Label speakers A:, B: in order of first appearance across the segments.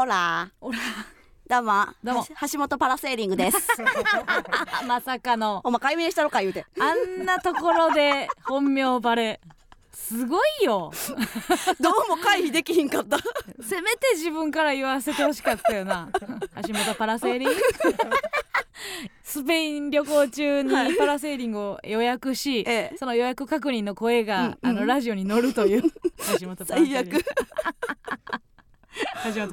A: オラ
B: オラ
A: どうも。
B: どうも。
A: 橋本パラセーリングです。
B: まさかの。
A: お前解明したのか言うて。
B: あんなところで本名バレすごいよ。
A: どうも回避できひんかった。
B: せめて自分から言わせてほしかったよな。橋本パラセーリング？スペイン旅行中にパラセーリングを予約し、
A: ええ。
B: その予約確認の声が、
A: うんうん。
B: あのラジオに乗るという。橋本パラセーリン
A: 最
B: グ
A: 悪。
B: 橋本パ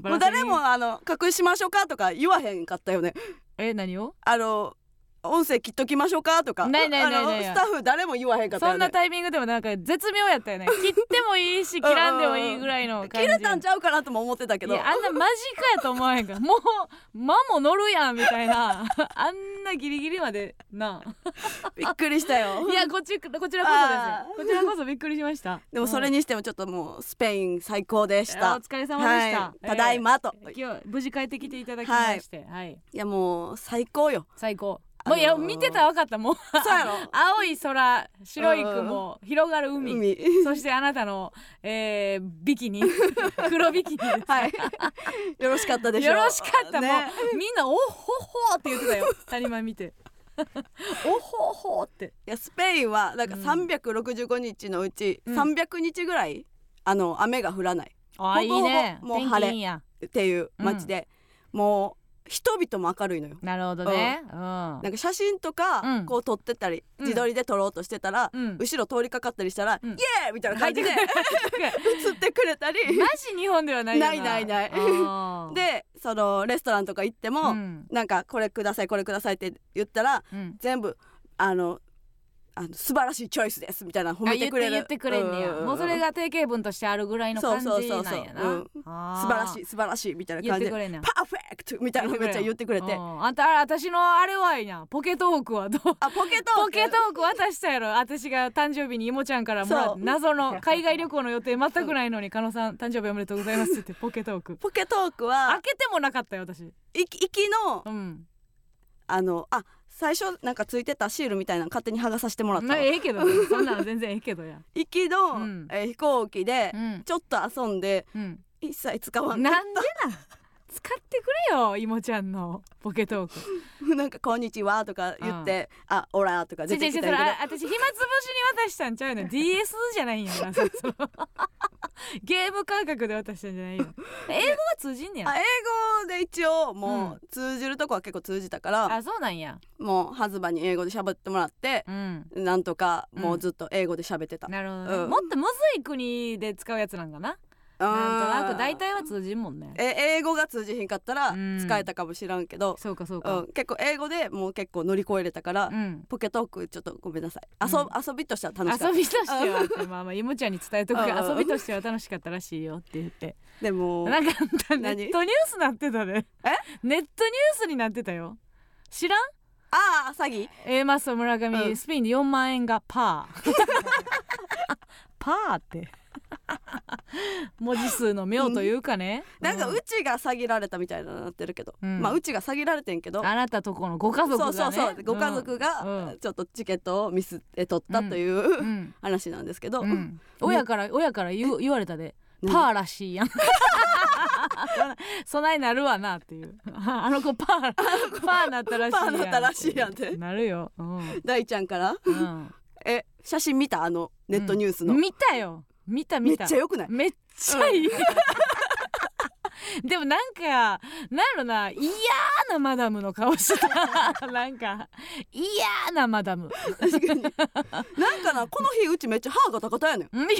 A: もう誰もあの隠しましょうかとか言わへんかったよね。
B: え何を？
A: あの音声切っときましょうか？とか。
B: ないないないない。
A: あのスタッフ誰も言わへんかったよね。
B: そんなタイミングでもなんか絶妙やったよね。切ってもいいし切らんでもいいぐらいの感じ
A: 切れたんちゃうかなとも思ってたけど。
B: あんな間近やと思わへんからもう間も乗るやんみたいな。あんなギリギリまでな。
A: びっくりしたよ。
B: いやこっちこちらこそですよ。こちらこそびっくりしました。
A: でもそれにしてもちょっともうスペイン最高でした。
B: うん。お疲れ様でした、
A: はい、ただいまと、
B: えー。今日無事帰ってきていただきまして。はい、
A: い。やもう最高よ。
B: 最高。
A: あのー
B: もういや見てたら分かったもう。青い空白い雲広がる海。
A: 海。
B: そしてあなたの、えー、ビキニ。黒ビキニ
A: はい。よろしかったでしょ
B: よろしかった、
A: ね。
B: もう。みんな「おっほほ」って言ってたよ。谷間見て「おっほほ」って。
A: いやスペインはなんか
B: うん。
A: 365日のうち
B: うん。
A: 300日ぐらい、あの雨が降らない。
B: あいいね。
A: もう晴れっていう街で、もう人々も明るいのよ。
B: なるほどね。うん。
A: なんか写真とか
B: うん。
A: こう撮ってたり、
B: うん。
A: 自撮りで撮ろうとしてたら、
B: うん。
A: 後ろ通りかかったりしたら、
B: うん。
A: イエーイみたいな感じで 映ってくれたり。
B: マジ日本ではないよな。
A: ないないない。でそのレストランとか行っても、
B: うん。
A: なんかこれくださいこれくださいって言ったら
B: うん。
A: 全部あのあの素晴らしいチョイスですみたいな褒
B: あ
A: めてくれる。
B: 言ってくれんねや、
A: んんん
B: もうそれが定型文としてあるぐらいの感じなんやな。
A: 素晴らしい素晴らしいみたいな感じで。パーフェみたいなのめっちゃ言ってくれて。
B: うん。あんた私のあれはいいなポケトークはどう？
A: あポケトーク？
B: ポケトーク渡したやろ。私が誕生日にいもちゃんからもら
A: そう。
B: 謎の海外旅行の予定全くないのに加納さん誕生日おめでとうございますって言ってポケトーク。
A: ポケトーク
B: 開
A: は
B: けてもなかったよ私。
A: いき行きの
B: うん。
A: あのあ最初なんかついてたシールみたいなの勝手に剥がさせてもらった
B: ええけどね。そんなの全然ええけどや。
A: 行きの、
B: うん。
A: えー飛行機で
B: うん。
A: ちょっと遊んで
B: うん。
A: 一切使わ
B: なん
A: ん
B: でなん？使ってくれよいもちゃんのポケトーク。
A: なんか「こんにちは」とか言って「あオラ」とか出てきたりとか。
B: あ私暇つぶしに渡したんちゃうの？DS じゃないんやな ゲーム感覚で渡したんじゃないよ英語は通じんねや。
A: あ英語で一応もう通じるとこは結構通じたから、
B: あそうなんや。
A: もうハズバに英語で喋ってもらって
B: うん。
A: なんとかもうずっと英語で喋ってた、
B: なるほどね、
A: うん。
B: もっとむずい国で使うやつなんかな？なんとなく大体は通じんもんね。
A: え英語が通じひんかったら
B: うん。
A: 使えたかもしらんけど、
B: そうかそうか。
A: うん、結構英語でもう結構乗り越えれたから、
B: うん。
A: ポケトークちょっとごめんなさい。遊,、
B: うん。
A: 遊びとしては楽しかっ
B: 遊びとしてはってまあまあいもちゃんに伝えとく。遊びとしては楽しかったらしいよって言って。
A: たでも
B: なんかネ
A: 何？
B: ットニュースなってたで
A: え？
B: ネットニュースになってたよ。知らん？
A: ああ詐欺
B: ？A マス村上、
A: うん。
B: スペインで4万円がパー。パーって 文字数の妙というかね、
A: なんか
B: う
A: うちが詐欺られたみたいなのなってるけど、
B: うん。
A: まあうちが詐欺られてんけど。
B: あなたとこのご家族がね。
A: そうそうそう。ご家族
B: うん。
A: がちょっとチケットをミスって取ったという、
B: うん。
A: 話なんですけど、
B: うん。親から親から言う言われたで。
A: 何
B: パーらしいやん。そないなるわなっていう。あの子パーパーなったらしいやん
A: パーなったらしいやんって。
B: なるよ、うん。
A: 大ちゃんから？
B: うん、
A: え写真見た？あのネットニュースの、
B: 見たよ見た
A: め
B: 見
A: ったちゃ良くない？
B: めっちゃいい、でもなんかなんやろな嫌なマダムの顔してた。なんか嫌なマダム。
A: 確かに。なんかなこの日うちめっちゃ歯が高たやねん。
B: うんいや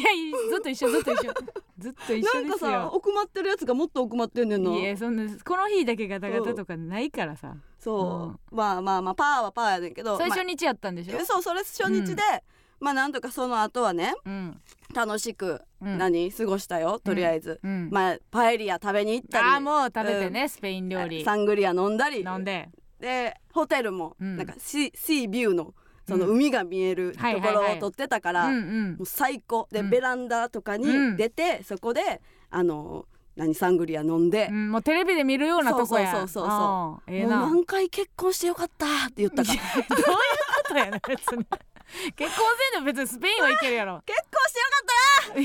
B: ずっと一緒ずっと一緒。ずっと一緒
A: なんかさ奥まってるやつがもっと奥まってんねんな。い
B: やそんなこの日だけガタガタとかないからさ、
A: そう、まあまあまあパーはパーやねんけど
B: 最初日やったんでしょ？
A: まあ、そうそれ初日で、まあなんとかその後はね
B: うん
A: 楽しく
B: うん。
A: 何？過ごしたよとりあえず、
B: うん。
A: まあパエリア食べに行ったり。
B: ああもう食べてね、スペイン料理。
A: サングリア飲んだり。
B: 飲んで。
A: でホテルも
B: うん。
A: なんかシ,、シービューのその
B: うん。
A: 海が見えるところを撮ってたから、最高。で、
B: うん。
A: ベランダとか
B: うん。
A: に出て、そこであの何？サングリア飲んで、
B: うん、もうテレビで見るようなとこや。
A: そうそうそうそう。
B: ええ
A: もう
B: な
A: 何回結婚してよかったって言ったか
B: どういうことやねん別に 結婚せんでも別にスペインは行けるやろ。
A: 結婚してよかったな。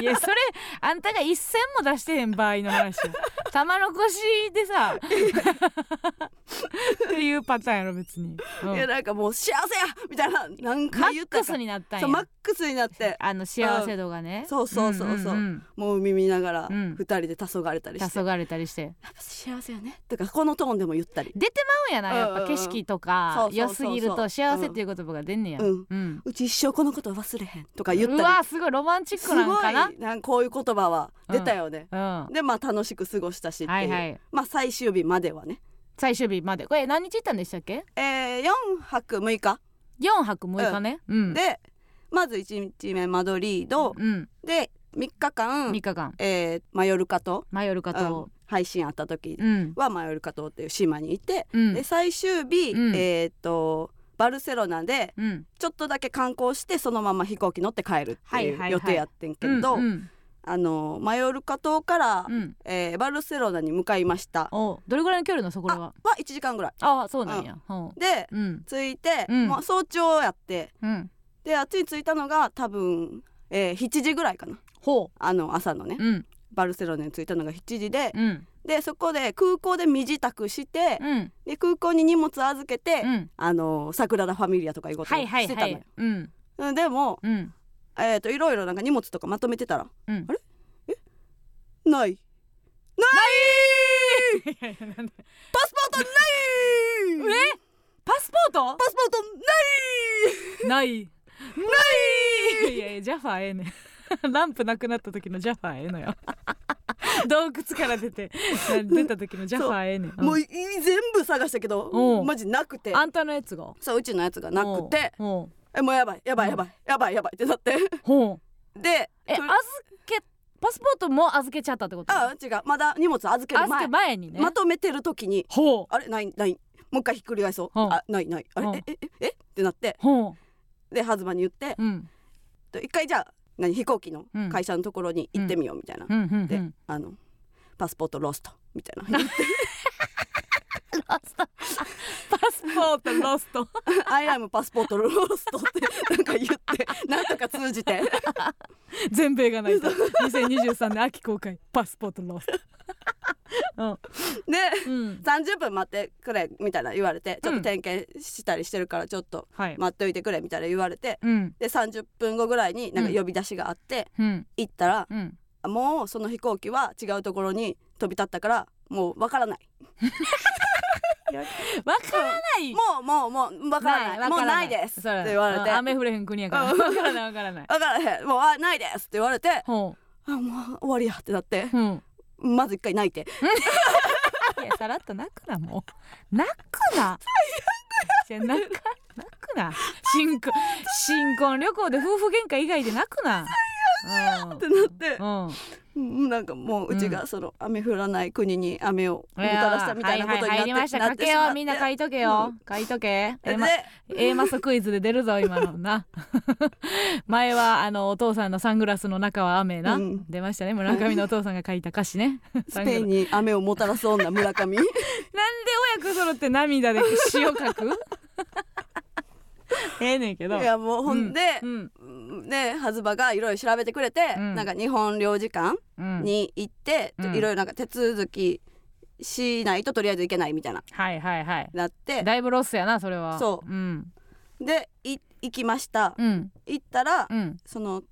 A: い
B: いやそれあんたが一銭も出してへん場合の話よ。玉残しでさ。っていうパターンやろ別に、うん。
A: いやなんかもう幸せやみたいな何
B: マ
A: 回言った。か
B: ックスになったん
A: そうマッ
B: や
A: クスになって。
B: あの幸せ度がね、
A: そうそうそうそう,、
B: んん
A: もう海見ながら
B: うん。
A: 二人で黄昏たりして、
B: 黄昏れたりして。
A: やっぱ幸せやね。とかこのトーンでも言ったり。
B: 出てまうんやなやっぱ。景色とか良すぎると幸せっていう言葉が出んねや。
A: うん。
B: うん。
A: うち一生このこと忘れへんとか言った
B: う
A: り
B: わすごいロマンチッ
A: す
B: クなん
A: ご
B: かな。い
A: なんかこういう言葉は出たよね、
B: うん。は
A: でまあ楽しく過ごしたしっていう、
B: いはい。
A: まあ最終日まではね。
B: 最終日まで。これ何日行ったんでしたっけ？
A: えー、4泊6日、
B: 4泊6日ね。うん。
A: でまず1日目マドリード、
B: うん。
A: で3日間
B: 3日間。
A: えーマヨルカ島、
B: マヨルカ
A: うん。
B: 島
A: 配信あった時
B: うん。
A: はマヨルカ島っていう島にいて、
B: うん。
A: で最終日、
B: うん。
A: えーっとバルセロナで
B: うん。
A: ちょっとだけ観光してそのまま飛行機乗って帰るって
B: はいいう
A: 予定やってんけど、
B: うんうん。
A: あのマヨルカ島から、
B: うん。
A: えーバルセロナに向かいました。
B: おどれぐらいの距離のそこらは？
A: は1時間ぐらい。
B: ああそうなんや。ほ
A: で
B: ううん。
A: 着いて、
B: うん。
A: もう早朝やって。
B: うん。
A: であっちに着いたのが多分、えー7時ぐらいかな。
B: ほ
A: あの朝のね、
B: ううん。
A: バルセロナに着いたのが7時で、
B: うん
A: でそこで空港で身支度して、
B: うん。
A: で空港に荷物預けて、
B: うん。
A: あのサグラダ・ファミリアとかいうことをしてたのよ、でも、
B: うん。
A: えー、といろいろなんか荷物とかまとめてたら
B: うん。
A: あれ？え？ない。ない！パスポートない！
B: え？パスポート？
A: パスポートない！
B: ない。ない！いやいやジャファーええねん ランプなくなった時のジャファーええのよ。洞窟から出て 出た時のジャファーええねん、う。ん
A: もうい全部探したけど
B: うん。
A: マジなくて。
B: あんたのやつが？
A: そううちのやつがなくて。
B: ほ
A: えもうやばいやばいやばいやばいやばいってなって。で
B: え預けパスポートも預けちゃったってこと？
A: あ違う。まだ荷物預ける
B: 預
A: 前
B: け前にね。
A: まとめてる時に。
B: ほう。
A: あれないない。もう一回ひっくり返そう。
B: う。ん
A: あないない。あれ
B: う。ん
A: ええええ？ってなって。
B: ほ
A: でハズバに言って。
B: ううん。
A: と一回じゃあ何飛行機の
B: うん。
A: 会社のところに行ってみようみたいな、
B: うん。
A: で
B: ん
A: あのパスポートロストみたいな。
B: パスポートロスト「
A: アイアムパスポートロスト」ってなんか言ってなんとか通じて。
B: 全米がないと2023年秋公開。パスポートロスト。
A: で
B: うん、うん、
A: 30分待ってくれみたいな言われてちょっと点検したりしてるからちょっと
B: はい、
A: 待っておいてくれみたいな言われて
B: うん。
A: で30分後ぐらいになんか呼び出しがあって
B: うん。
A: 行ったら
B: うん。
A: もうその飛行機は違うところに飛び立ったからもうわからない。
B: わからない。
A: もうもうもうわからない。もうないですって言われて。
B: うん雨降れへん国やから。
A: うん。
B: わからないわからない。
A: わからへん。もうあないですって言われて
B: ほ
A: あもう終わりやってなって。
B: ううん
A: まず一回泣いて。
B: いやさらっと泣くなもう。泣くな。最悪泣か泣くな。新婚新婚旅行で夫婦喧嘩以外で泣くな。うん。
A: ってなって。
B: うん。
A: うん。なんかもううちがその雨降らない国に雨をもたらしたみたいなことになって
B: はいはい入りました。書けよみんな書いとけよ。書いとけ。
A: で
B: A マ A マスクイズで出るぞ今のな。前はあのお父さんのサングラスの中は雨な、
A: うん。
B: 出ましたね。村上のお父さんが書いた歌詞ね。
A: スペインに雨をもたらす女村上。
B: なんで親子揃って涙で詩を書く？ええねんけど。
A: いやもうほんで
B: う、ん。
A: ねハズバがいろいろ調べてくれて、
B: うん。
A: なんか日本領事館
B: うん、
A: に行って
B: うん。
A: いろいろなんか手続きしないととりあえず行けないみたいな。
B: はいはいはい。
A: なって。
B: だいぶロスやなそれは。
A: そう。
B: うん。
A: でい行きました。
B: うん。
A: 行ったら、
B: うん。
A: その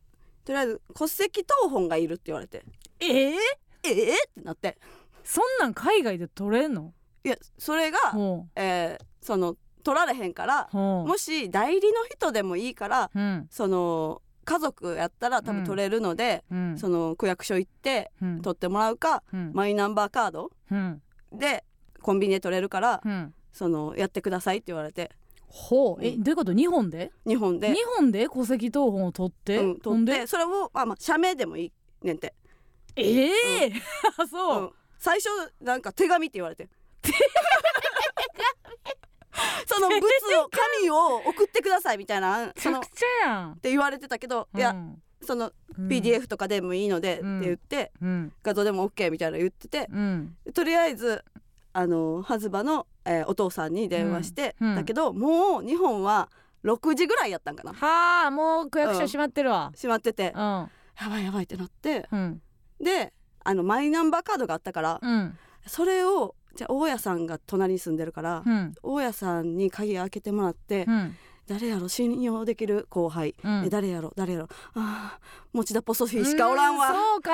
A: とりあえず戸籍謄本がいるって言われて。
B: ええ？
A: ええ？ってなって。
B: そんなん海外で取れんの？
A: いやそれが、
B: ほ
A: えーその取られへんからもし代理の人でもいいから
B: うん。
A: その家族やったら多分取れるので、
B: うん。
A: その区役所行って
B: うん。
A: 取ってもらうか、
B: うん。
A: マイナンバーカード
B: うん。
A: でコンビニで取れるから、
B: うん。
A: そのやってくださいって言われて。
B: ほう。え
A: うん。
B: どういうこと？日本で？
A: 日本で。
B: 日本で戸籍謄本を取って、
A: 取って。それを、まあ、まあ社名でもいいねんて、
B: ええ あそう、
A: うん。最初なんか手紙って言われて その物を紙を送ってくださいみたいなそのって言われてたけど、いや
B: うん。
A: その
B: うん
A: PDF とかでもいいのでって
B: うん
A: 言って、
B: うん。
A: 画像でも OK みたいなの言ってて
B: うん。
A: とりあえずあのハズバの、えーお父さんに電話して、だけどもう日本は6時ぐらいやったんかな。
B: はあもう区役所閉まってるわ。
A: 閉まってて、
B: うん。
A: やばいやばいってなって
B: うん。
A: であのマイナンバーカードがあったから、
B: うん。
A: それをじゃあ大家さんが隣に住んでるから、
B: うん。
A: 大家さんに鍵開けてもらって、
B: うん。
A: 誰やろ信用できる後輩、
B: うん。
A: え誰やろ？誰やろ？あー持田ポソフィーしかおらんわ、
B: うそうか。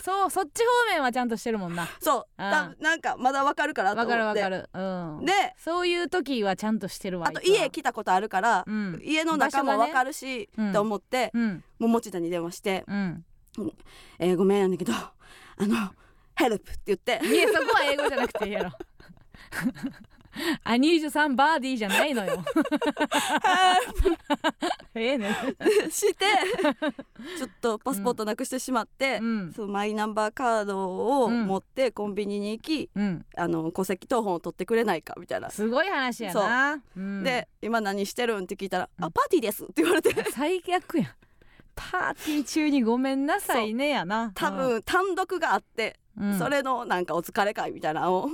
B: そうそっち方面はちゃんとしてるもんな。
A: そう。
B: あー
A: 多分なんかまだわかるからと思って。
B: わかるわかる。うん。
A: で
B: そういう時はちゃんとしてるわ
A: あと家来たことあるから、
B: うん。
A: 家の中もわかるし、
B: うん。
A: と思って、
B: うん。
A: もう持田に電話して
B: うん「
A: えーごめんやねんけどあのヘルプ」って言って
B: いやそこは英語じゃなくていいやろアニージュさんバーディーじゃないのよ。ええね
A: してちょっとパスポートなくしてしまって、
B: うん。
A: そのマイナンバーカードを
B: うん
A: 持ってコンビニに行き、
B: うん。
A: あの戸籍謄本を取ってくれないかみたいな、
B: すごい話やな。う。ん。
A: で「今何してるん?」って聞いたら「
B: うん
A: あパーティーです」って言われて。
B: 最悪やん。パーティー中にごめんなさいねやな。
A: 多分単独があって、
B: うん。
A: それのなんかお疲れ会みたいなのを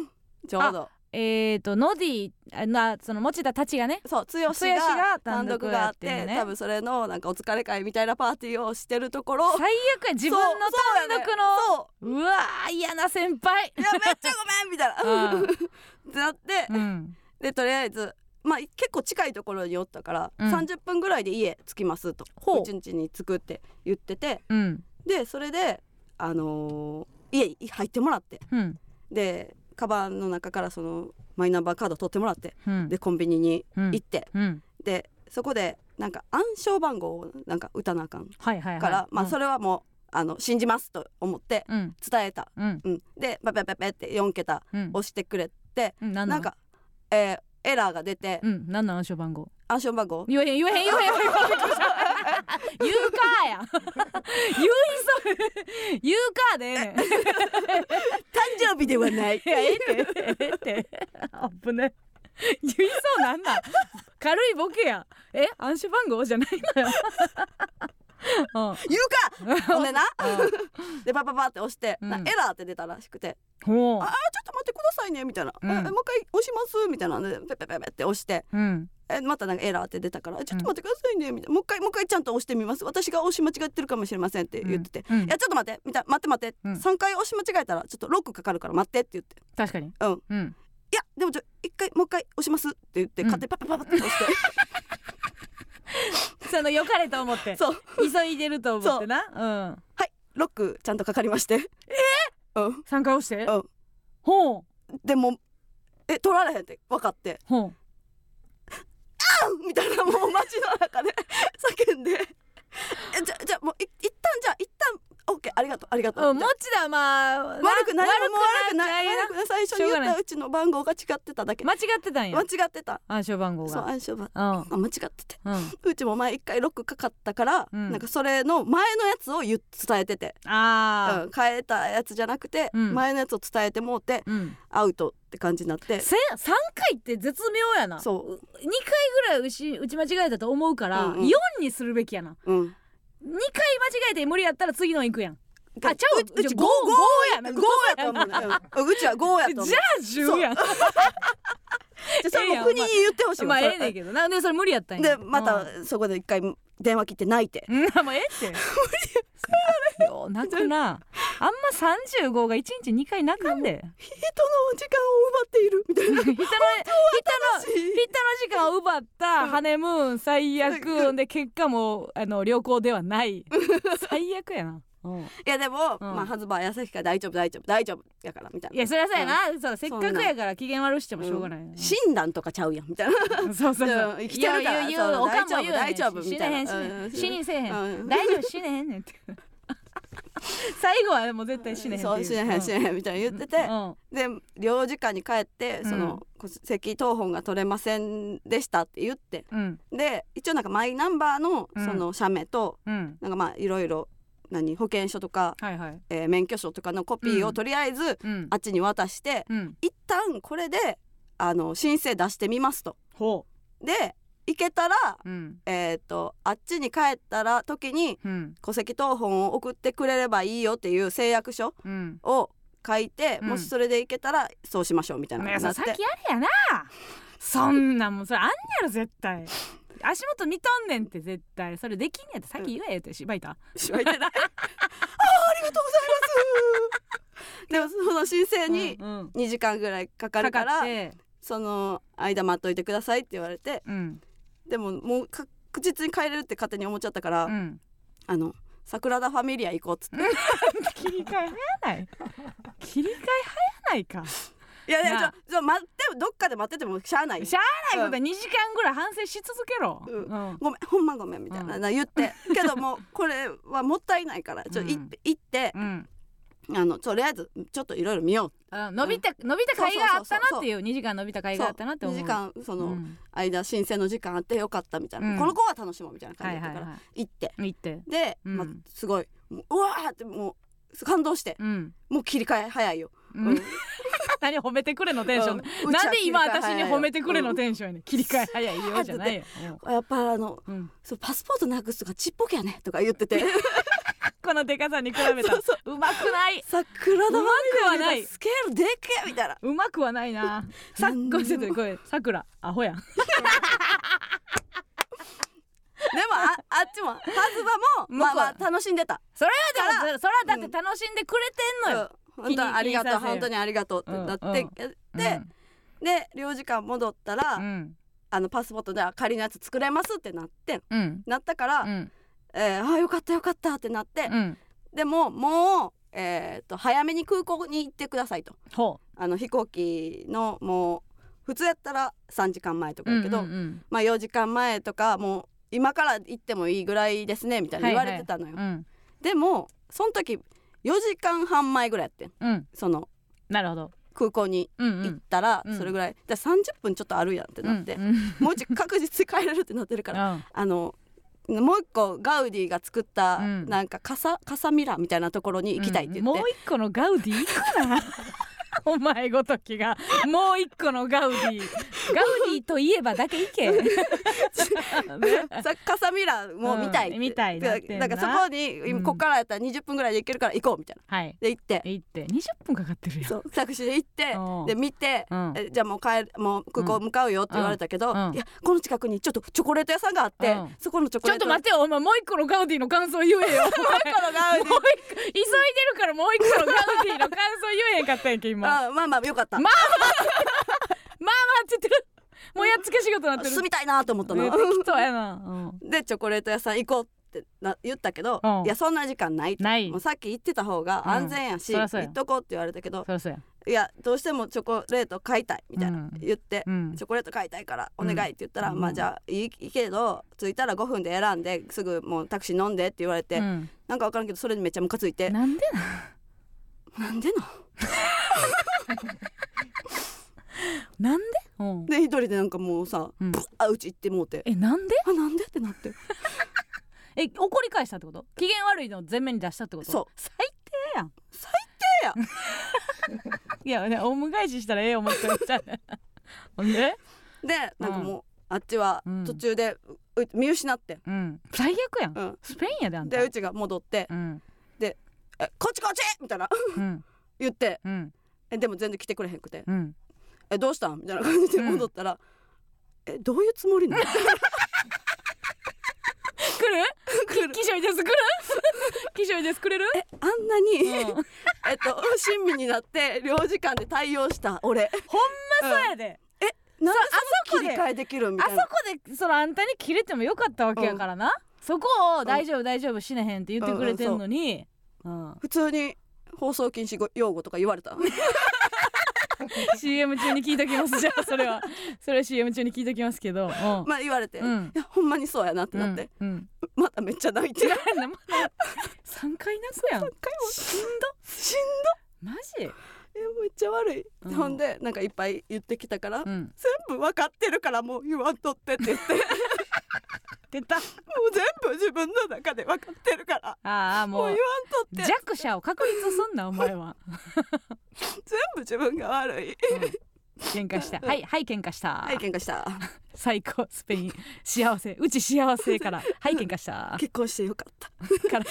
A: ちょうど。
B: えーとノディあなその持田たちがね。
A: そう剛
B: 剛が
A: が単
B: 単独
A: 独があっ
B: てね
A: 多分それのなんかお疲れ会みたいなパーティーをしてるところ。
B: 最悪や。自分の単独の。
A: そう
B: う。わー嫌な先輩。
A: いやめっちゃごめんみたいな。
B: うん。
A: ってなって
B: うん。
A: でとりあえずまあ結構近いところにおったから、
B: うん。
A: 30分ぐらいで家着きますと。
B: う。
A: ちんちに着くって言ってて。
B: うん。
A: でそれであのー家に入ってもらって。
B: うん。
A: でカバンの中からそのマイナンバーカード取ってもらって。
B: うん。
A: でコンビニに
B: うん。
A: 行って、
B: うん。
A: でそこでなんか暗証番号をなんか打たなあかんから、まあそ
B: れ
A: れはもうあの信じますと思って
B: うん。
A: 伝えた、
B: うん。
A: うん、でペペペペって4桁
B: うん。
A: 押してくれて、
B: うん？なん
A: か、えーエラーが出て、
B: うん。なんなん？暗証番号
A: 暗証番号
B: 言えへん言えへん言えへん言うかや言いそう言うかでええね
A: 誕生日ではない
B: いやええってええってあぶね言いそうなんなん軽いボケやえ暗証番号じゃないのようん
A: 言うかほんでなでパパパって押して、
B: うん
A: エラーって出たらしくて
B: ほ「
A: あちょっと待ってくださいね」みたいな「
B: うん
A: もう一回押します」みたいなのでペペペペって押して
B: うん
A: えまたなんかエラーって出たから「ちょっと待ってくださいね」みたいな「もう一回もう一回ちゃんと押してみます。私が押し間違ってるかもしれません」って言ってて「
B: うん
A: いやちょっと待って」みたいな「待って待って、
B: うん
A: 3回押し間違えたらちょっとロックかかるから待って」って言って。
B: 確かに「
A: うん。
B: うん
A: いやでもちょ一回もう一回押します」って言って
B: うん。
A: 勝手にパパパパって押して、
B: その良かれと思って。
A: そう。
B: 急いでると思ってな。う。ん。
A: はいロックちゃんとかかりまして。え？うん。
B: 参加をして？
A: うん。
B: ほう。
A: でもえ取られへんって分かって。
B: ほう
A: みたいなもう街の中で叫んで。じゃじゃもうい一旦じゃあ一旦オッケーありがとうありがとう、
B: うんもちだまあ。
A: 悪くない
B: 悪
A: くない。
B: な
A: 悪くない最初に言ったうちの番号が違ってただけ。
B: 間違ってたんや。
A: 間違ってた。
B: 暗証番号
A: そう
B: が
A: 暗証番
B: うん。
A: あ間違ってて。
B: うん。
A: うちも前一回ロックかかったから、
B: うん。
A: なんかそれの前のやつを伝えてて、
B: あ
A: うん、変えたやつじゃなくて、
B: うん。
A: 前のやつを伝えてもうてアウトって感じになって。
B: せ3回って絶妙やな。
A: そ
B: 2回ぐらい打ち打ち間違えたと思うから、
A: うんうん。
B: 4にするべきやな。
A: ううん
B: 2回間違えて無理やったら次の行くやん。あちゃう？
A: うち
B: じゃ
A: 5
B: あ5やな。
A: 5やと思う。ね、うちは5やと思う。
B: じゃあ10やん
A: じゃあそれも国に言ってほしい
B: まあええねんけど。なんでそれ無理やったんや。
A: でまたそこで一回電話切って泣いて。
B: うんもうええって。よう泣くな。あんま35が1日2回泣かんで。
A: 人の時間を奪っている。みたいな。
B: 人の人の人の時間を奪ったハネムーン最悪で結果もあの良好ではない。最悪やな、うん
A: いやでも、
B: うん。
A: まあはずばやさきから大丈夫大丈夫大丈夫やからみたいな。い
B: やそりゃそうやな、そうせっかくやから機嫌悪してもしょうがない、
A: うん診断とかちゃうやんみたいな。
B: そうそうそう
A: う。ん生きてるから
B: 言う言う
A: そう
B: おかんも言うねん
A: 大丈夫みたいな。
B: 死ねへ
A: うん。
B: ん死にせえへん、
A: うん
B: 大丈夫死ねへんねんって最後はもう絶対死ねへん
A: そう死ねへん死ねへんみたいな言ってて、
B: う。ん。
A: で領事館に帰って
B: うん
A: その戸籍謄本が取れませんでしたって言って。
B: うん。
A: で一応なんかマイナンバーの
B: うん。
A: その写メと、
B: うん。
A: なんかまあいろいろ何保険証とか、
B: はいはい。
A: えー免許証とかのコピー
B: うん。
A: をとりあえず
B: うん。
A: あっちに渡して、
B: うん。
A: 一旦これであの申請出してみますと。
B: ほ
A: で行けたら、
B: ううん。
A: えー、とあっちに帰ったら時に
B: うん。
A: 戸籍謄本を送ってくれればいいよっていう誓約書
B: うん。
A: を書いて、
B: うん。
A: もしそれで行けたらそうしましょうみたいななって
B: いやささっきやれやな。そんなんもんそれあんねやろ絶対足元見とんねんって絶対。それできんねんってさっき言えよってしばいた？
A: しばいてないあーありがとうございます。でもその申請に
B: うんうん。
A: 2時間ぐらいかかる
B: か
A: からその間待っといてくださいって言われて
B: うん。
A: でももう確実に帰れるって勝手に思っちゃったから、
B: うん。
A: あの桜田ファミリア行こうっつって、
B: 切り替え早ない。切り替え早ないか
A: いやいやちょ待ってどっかで待っててもしゃあない。
B: しゃあないことは2時間ぐらい反省し続けろ、
A: うん。
B: うん。
A: ごめんほんまごめんみたいな、な言って。けどもうこれはもったいないからちょ
B: うん。
A: 行ってあのとりあえずちょっといろいろ見よう。
B: あ伸びた伸びた甲斐があったなっていう2時間伸びた甲斐があったなって思う。
A: 2時間その、
B: うん。
A: 間申請の時間あってよかったみたいな、
B: うん
A: この子は楽しもうみたいな感じだったから、
B: は
A: 行って。
B: い行って。
A: で、
B: うん。
A: まあ、すごいもううわーってもう感動して。
B: うん。
A: もう切り替え早いよ、
B: うん。
A: うん。
B: 何褒めてくれのテンション、
A: うん。
B: なんで今私に褒めてくれのテンションやねん。切り替え早いよじゃないよ、
A: やっぱあの
B: うん。うん
A: そうパスポートなくすとかちっぽけやねとか言ってて。
B: このでかさに比べたら。
A: そうそう。
B: まくない。
A: 桜田
B: うまくはない。
A: スケールでけえみたいな。
B: うまくはないな。さ
A: なん。
B: これちょっとこれさくら。アホやん。
A: でもああっちもハズバもまあまあ楽しんでた。
B: それはでもそれはだって楽しんでくれてんのよ、
A: うん本当にありがとう本当にありがとうってなって、
B: うんうん。
A: で、で領事館戻ったら、
B: うん。
A: あのパスポートでは仮のやつ作れますってなって
B: うん。
A: なったから、
B: うん。
A: えーあよかったよかったってなって、
B: うん。
A: でももう、えー、と早めに空港に行ってくださいと。
B: ほ
A: あの飛行機のもう普通やったら3時間前と
B: う
A: かやけど、
B: うんうんうん。
A: まあ4時間前とかもう今から行ってもいいぐらいですねみたいな言われてたのよ、
B: うん。
A: でもその時4時間半前ぐらいやってん。
B: うん。
A: その
B: なるほど。
A: 空港に行っ
B: うん。うん
A: たら
B: うん。
A: それぐらい、で30分ちょっとあるやんってなって、
B: うんうん。
A: もううち確実に帰れるってなってるから。
B: うん。
A: あのもう一個ガウディが作った、
B: うん。
A: なんかカサカサミラみたいなところに行きたいって言って、
B: もう一個のガウディ？行くな。お前ごときが。もう一個のガウディ。ガウディといえばだけ行け、
A: カサミラも見たい
B: うん。見たいな
A: だからそこに、
B: うん
A: ここからやったら20分ぐらいで行けるから行こうみたいな。
B: はい。
A: で行って。
B: 行って。20分かかってるやん。
A: そう。タクシーで行って。
B: うん。
A: で見て、
B: うん。
A: えじゃあもう帰るもう空港向かうよって言われたけど、いやこの近くにちょっとチョコレート屋さんがあって、
B: うん。
A: そこのチョコ
B: ちょっ
A: レート
B: と待ってよお前もう一個のガウディの感想言えよ。もう一個の
A: ガウディ。
B: 急いでるからもう一個のガウディの感想言えへんかったんやんけ今。まあ
A: あまあまあよかった、
B: ままあって言ってる。もうやっつけ仕事になってる。
A: 住みたいなと思ったの、
B: ね適当やな、うん。
A: でチョコレート屋さん行こうってな言ったけど、
B: うん。
A: いやそんな時間ないと。
B: ない。
A: もうさっき言ってた方が安全やし、
B: うん
A: 行っとこうって言われたけど
B: そりゃそうや。
A: いやどうしてもチョコレート買いたいみたいな、
B: うん。
A: 言って、
B: うん。
A: チョコレート買いたいからお願いって言ったら、
B: うん。
A: まあじゃあいいけど着いたら5分で選んですぐもうタクシー飲んでって言われて、
B: うん。
A: なんか分からんけどそれにめっちゃムカついて。
B: なんで
A: なん？での
B: な なんで、うん。
A: で一人でなんかもうさ、
B: うん。
A: あうち行ってもうて。
B: えなんで？
A: あなんでってなって。
B: え怒り返したってこと？機嫌悪いのを前面に出したってこと？
A: そう。
B: 最低やん。
A: 最低や
B: いやねオウム返ししたらええ思ってるじゃんほんで？
A: でなんかもう、あっちは
B: うん。
A: 途中でうう見失って、
B: うん。最悪やん、
A: うん、
B: スペインやであんた。
A: でうちが戻って。
B: うん「
A: えこっちこっち!」みたいな。
B: うん。
A: 言って。
B: うん。
A: えでも全然来てくれへんくて。
B: うん「
A: えどうした？ん?」みたいな感じで戻ったら「えどういうつもりなの?
B: 来る？
A: 来る。
B: 気象です来る？気象ですくれる？
A: えあんなに、
B: うん。
A: えっと親身になって領事館で対応した俺。
B: ほんまそうやで、
A: なんで
B: あそこで
A: その切り替えできるみ
B: あそ
A: たいな？
B: こでそのあんたに切れてもよかったわけやからな、そこを大丈夫大丈夫しねへんって言ってくれてんのに、うん。
A: 普通に放送禁止用語とか言われた？
B: CM 中に聞いときます。じゃあそれは。それは CM 中に聞いときますけど、うん。
A: まあ言われて、
B: うん。
A: いやほんまにそうやなってなって、
B: うん。うん。
A: まためっちゃ泣いて
B: なんだまだ3回泣くやん。
A: 回も
B: しんど。
A: しん
B: マジ？
A: どいめっちゃ悪い、
B: うん。
A: ほんでなんかいっぱい言ってきたから、
B: うん。
A: 全部分かってるからもう言わんとってって言って。も
B: 出た。
A: う全部自分の中で分かってるから。
B: ああもう。
A: もう言わんとって。
B: 弱者を確立すんなお前は、
A: 全部自分が悪い。
B: うん。喧嘩した。はいはい喧嘩した、
A: はい喧嘩した。
B: 最高スペイン。幸せ。うち幸せから。はい喧嘩した。
A: 結婚してよかった。
B: から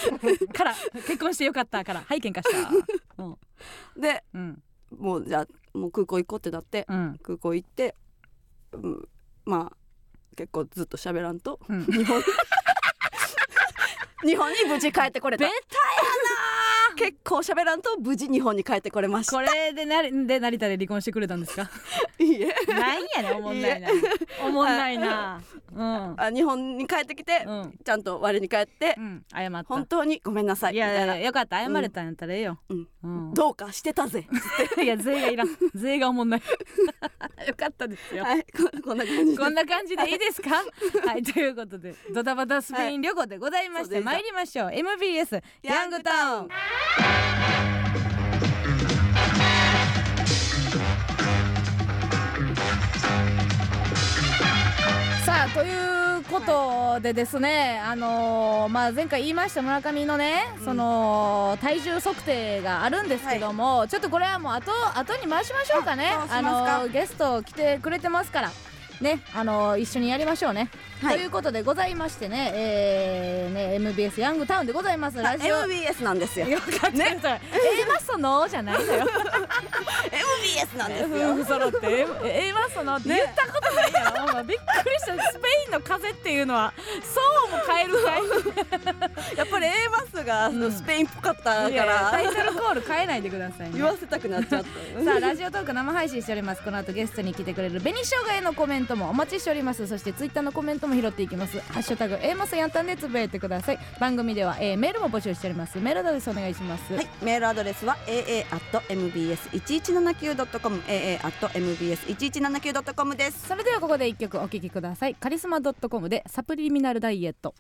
B: から結婚してよかったから。はい喧嘩した。うん。
A: で
B: うん。
A: もうじゃあもう空港行こうってなって
B: うん。
A: 空港行って、うん、まあ結構ずっと喋らんと
B: うん。
A: 日本 日本に無事帰ってこれた。
B: ベタやな
A: 結構喋らんと無事日本に帰ってこれました。
B: これでなりで成田で離婚してくれたんですか？
A: いいえ。
B: なんやねんおもんな。いなおもんないな。うん。
A: あ日本に帰ってきて、
B: うん。
A: ちゃんと我に帰って、
B: うん。謝った。
A: 本当にごめんなさい
B: いやよかった謝れたんやったらええよ。
A: うん。
B: うん。
A: どうかしてたぜ。
B: いや税がいらん。税がおもんない。よかったですよ。
A: はい。ここんな感じで。
B: こんな感じでいいですか？はい。ということでドタバタスペイン旅行でございまして、
A: はい
B: 参りましょう。MBS ヤングタウンさあということでですね、あのーまあ、前回言いました村上のね、
A: うん。
B: その体重測定があるんですけども、ちょっとこれはもう後後に回しましょうかね。
A: あ回しますか。
B: のーゲスト来てくれてますからねあのー一緒にやりましょうね、
A: はい。
B: ということでございましてね,、えー、ね MBS ヤングタウンでございます。ラジオ
A: MBS なんですよ。
B: よかった。ね。A マッソのじゃないのよ。
A: MBS なんです
B: 夫
A: よ
B: 婦揃って。A マッソのって言ったことないやろ、まあびっくりした。スペインの風っていうのはそうも変えるかい
A: やっぱり A マスが
B: うん。
A: スペインっぽかったか
B: いやいやタイ
A: ら
B: トルコール変えないでくださいね。
A: 言わせたくなっちゃった
B: さあラジオトーク生配信しております。この後ゲストに来てくれる紅生姜へのコメントもお待ちしております。そしてツイッターのコメントも拾っていきます。ハッシュタグ A マスヤンタンでつぶやいてください。番組では、えーメールも募集しております。メールアドレスお願いします、
A: はい、メールアドレスは aa.mbs1179.com aa.mbs1179.com です。
B: それではここで一曲お聴きください。カリスマ .com でサプリミナルダイエット。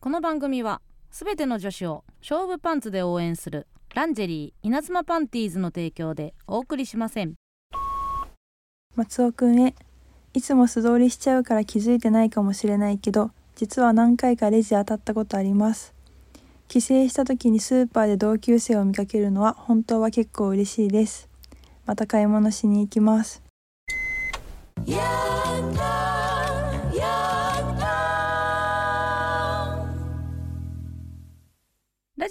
B: この番組はすべての女子を勝負パンツで応援する。ランジェリー稲妻パンティーズの提供でお送りしません。
C: 松尾くんへいつも素通りしちゃうから気づいてないかもしれないけど実は何回かレジ当たったことあります。帰省した時にスーパーで同級生を見かけるのは本当は結構嬉しいです。また買い物しに行きます。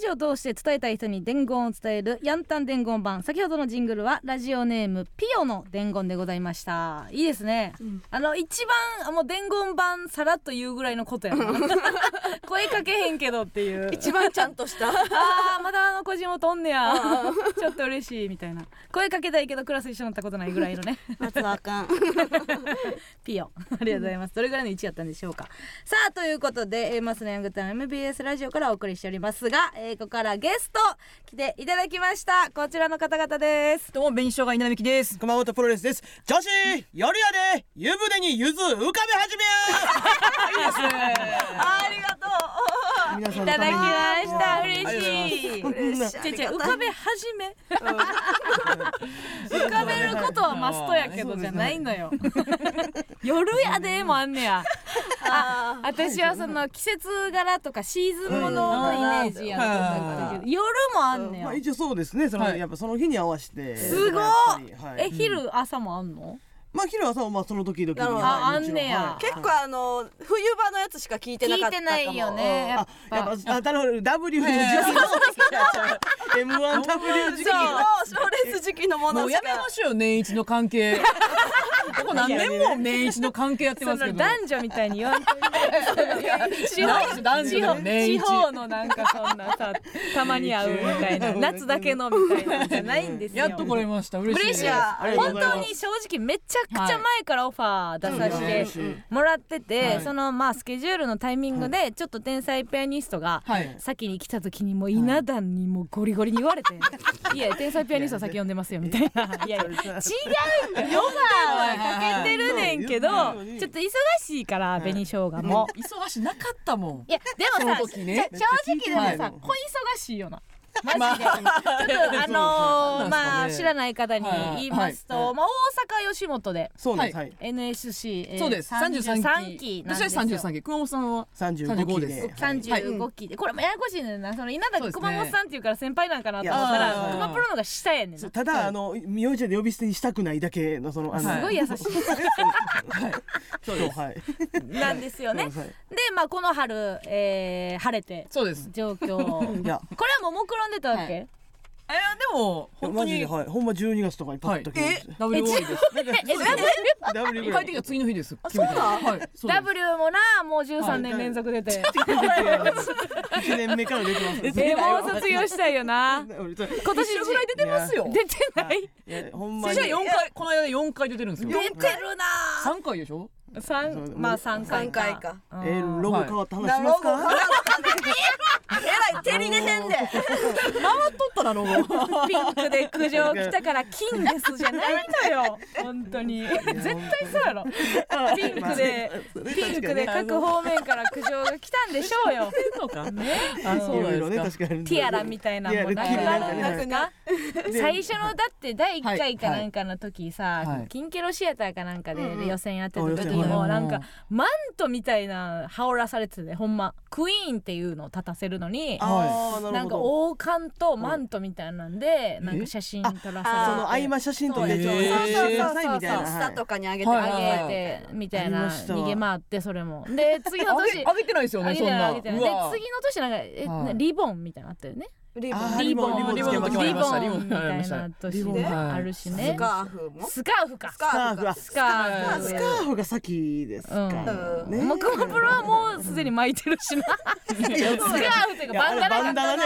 B: ジオを通して伝えたい人に伝言を伝えるヤンタン伝言版。先ほどのジングルはラジオネームピオの伝言でございました。いいですね、
A: うん。
B: あの一番もう伝言版さらっと言うぐらいのことやな。声かけへんけどっていう。
A: 一番ちゃんとした。
B: あーまだあの個人もとんねや。ちょっと嬉しいみたいな。声かけたいけどクラス一緒になったことないぐらいのね。
A: 夏はあかん。
B: ピオありがとうございます。どれぐらいの位置やったんでしょうか。さあということで、えー、マスのヤングタウン MBS ラジオからお送りしておりますが、えーここからゲスト来ていただきました。こちらの方々です。
D: どうも紅生姜稲美です。熊本プロレスです。女子夜やで湯船に柚子浮かべ始め
A: ありがと
D: 皆さん
B: いただきました。
D: ありがとうござい
B: 嬉しい。
A: 嬉しい
B: ちょちょ浮かべ始め？浮かべることはマストやけどじゃないのよ。夜やでもあんねや。
A: あ
B: 私はその季節柄とかシーズンもののイメージやった夜もあんねや。
D: まあ一応そうですね。その、はい。やっぱその日に合わせて。
B: すご
D: っ。はい。
B: え昼朝もあんの？
D: まあ昼朝はまあその時々に。
B: ああん。ねや。
D: はい。
A: 結構あの冬場のやつしか聞いてなかった
B: 聞いてないよねやっ
D: あやっ
B: ぱ
D: ぱあなるほど W の時期。の M1W 時期。
A: そう。
D: の
A: 賞レース時期のも
E: もう
A: のしか。
E: やめましょうよ年一の関係。ここ何年も年一の関係やって
B: そ
E: ますけど。
B: の男女みたいに言わんと地
E: ないです男女
B: 地方地方のなんかそんなさたまに会うみたいな 夏だけのみたいなんじゃないんですよ。
E: やっと来れました。嬉しい
B: 本当に正直めちゃくちゃ前からオファー出させて
D: うん。
B: もらってて、
E: はい。
B: そのまあスケジュールのタイミングでちょっと天才ピアニストが
E: はい。
B: 先に来た時にもう稲田にもうゴリゴリに言われて「い。や天才ピアニストは先呼んでますよ」みたいな「いやいや。違うんだヨガはかけてるねんけどちょっと忙しいから紅生姜も。
E: 忙しいなかったもん。
B: いやでもさ
E: ね。
B: 正直でもさ、
D: はい。
B: 小忙しいよな。マジで、ちょっとあのー、まあ知らない方に言いますと、
E: はい
B: まあ大阪吉本で。
D: そうです。はい。
B: NSC、えー、
E: そうです。33
B: 33
E: 期
B: 期。なん
E: 私は
B: ですよ
E: 33期。熊本さんは
D: 35期で。
E: で。す
B: 三十五期で、これもややこしいねんな。その稲田熊本さんっていうから先輩なんかなと思った
D: い
B: ら
D: や
B: 熊プロのが下やねんな。
D: ただあの名字で呼び捨てにしたくないだけのそのあの
B: すごい優し
D: そうです。はい。
B: いなんですよね。
D: はい。
B: でまあこの春、えー、晴れて
E: そうです。
B: 状況
D: いや。
B: これはもう目論んでたわけ、
E: はい。えでも本当に
D: マジではい。ほんま12月とかにパッと来る。んですよ
E: W 多いです。
B: え
D: W
E: 帰ってきた次の日です。そうだはい
B: W もなもう13年連続出て
D: 1年目から出てます
B: えもう卒業したいよな。
D: 今
B: 今年
E: ぐらい出てますよ。
B: 出てない？
D: い。やほんまに。
E: じゃあ四回この間四回出てるんですよ。
A: 出てるな
E: 三回でしょ？
B: 三まあ三回
A: 三回か。
B: うん。
D: えーロゴ変わった話しますか？
A: えらい照り出てんで
E: 取 ったなロゴ。
B: ピンクで苦情来たから金ですじゃないのよ。本当に。絶対そうやろ。ピンクでピンクで各方面から苦情が来たんでしょうよ。
E: のか
B: ね。
E: あそう
D: いろいろね
E: なんですか
D: 確かに。
B: ティアラみたいなのもなくなるんですか最初のだって第1回かなんかの時さ、
E: はい。
B: キンケロシアターかなんかで
A: うんうん。
B: 予選やってた時
D: あ予選
E: はい
B: もなんかマントみたいな羽織らされててほんま。クイーンっていうのを立たせるのに
D: な
B: なんか王冠とマントみたいなんでなんか写真撮ら
D: その
B: されて
D: 合間写真撮って
E: そう
D: ちょっと
E: えー
D: 写真くださいみたいな。
A: インスタとかにあげて
E: はい
A: あ
B: あ
A: げ
B: げてみたい。な逃げ回ってそれも。で次の
E: あ
B: 年
E: げあげてないですよねそんな。
B: で次の年なんかえ
E: はい。
B: リボンみたいなのあったよね
A: リボ
D: あー
B: リボン
D: リボン
E: リボン
B: リボン。みた。い
E: リボン。ありました
B: な年
E: リボン。
B: で
E: はい
B: あるし
A: ン。
B: ね
A: スカーフも
B: スカーフか
A: スカーフか
B: スカーフ
D: スカーフが先ですか
A: うん
D: ね
B: もうクマプロはもうすでに巻いてるしなスカーフっていうかバン。ダナ
D: バン。ダナね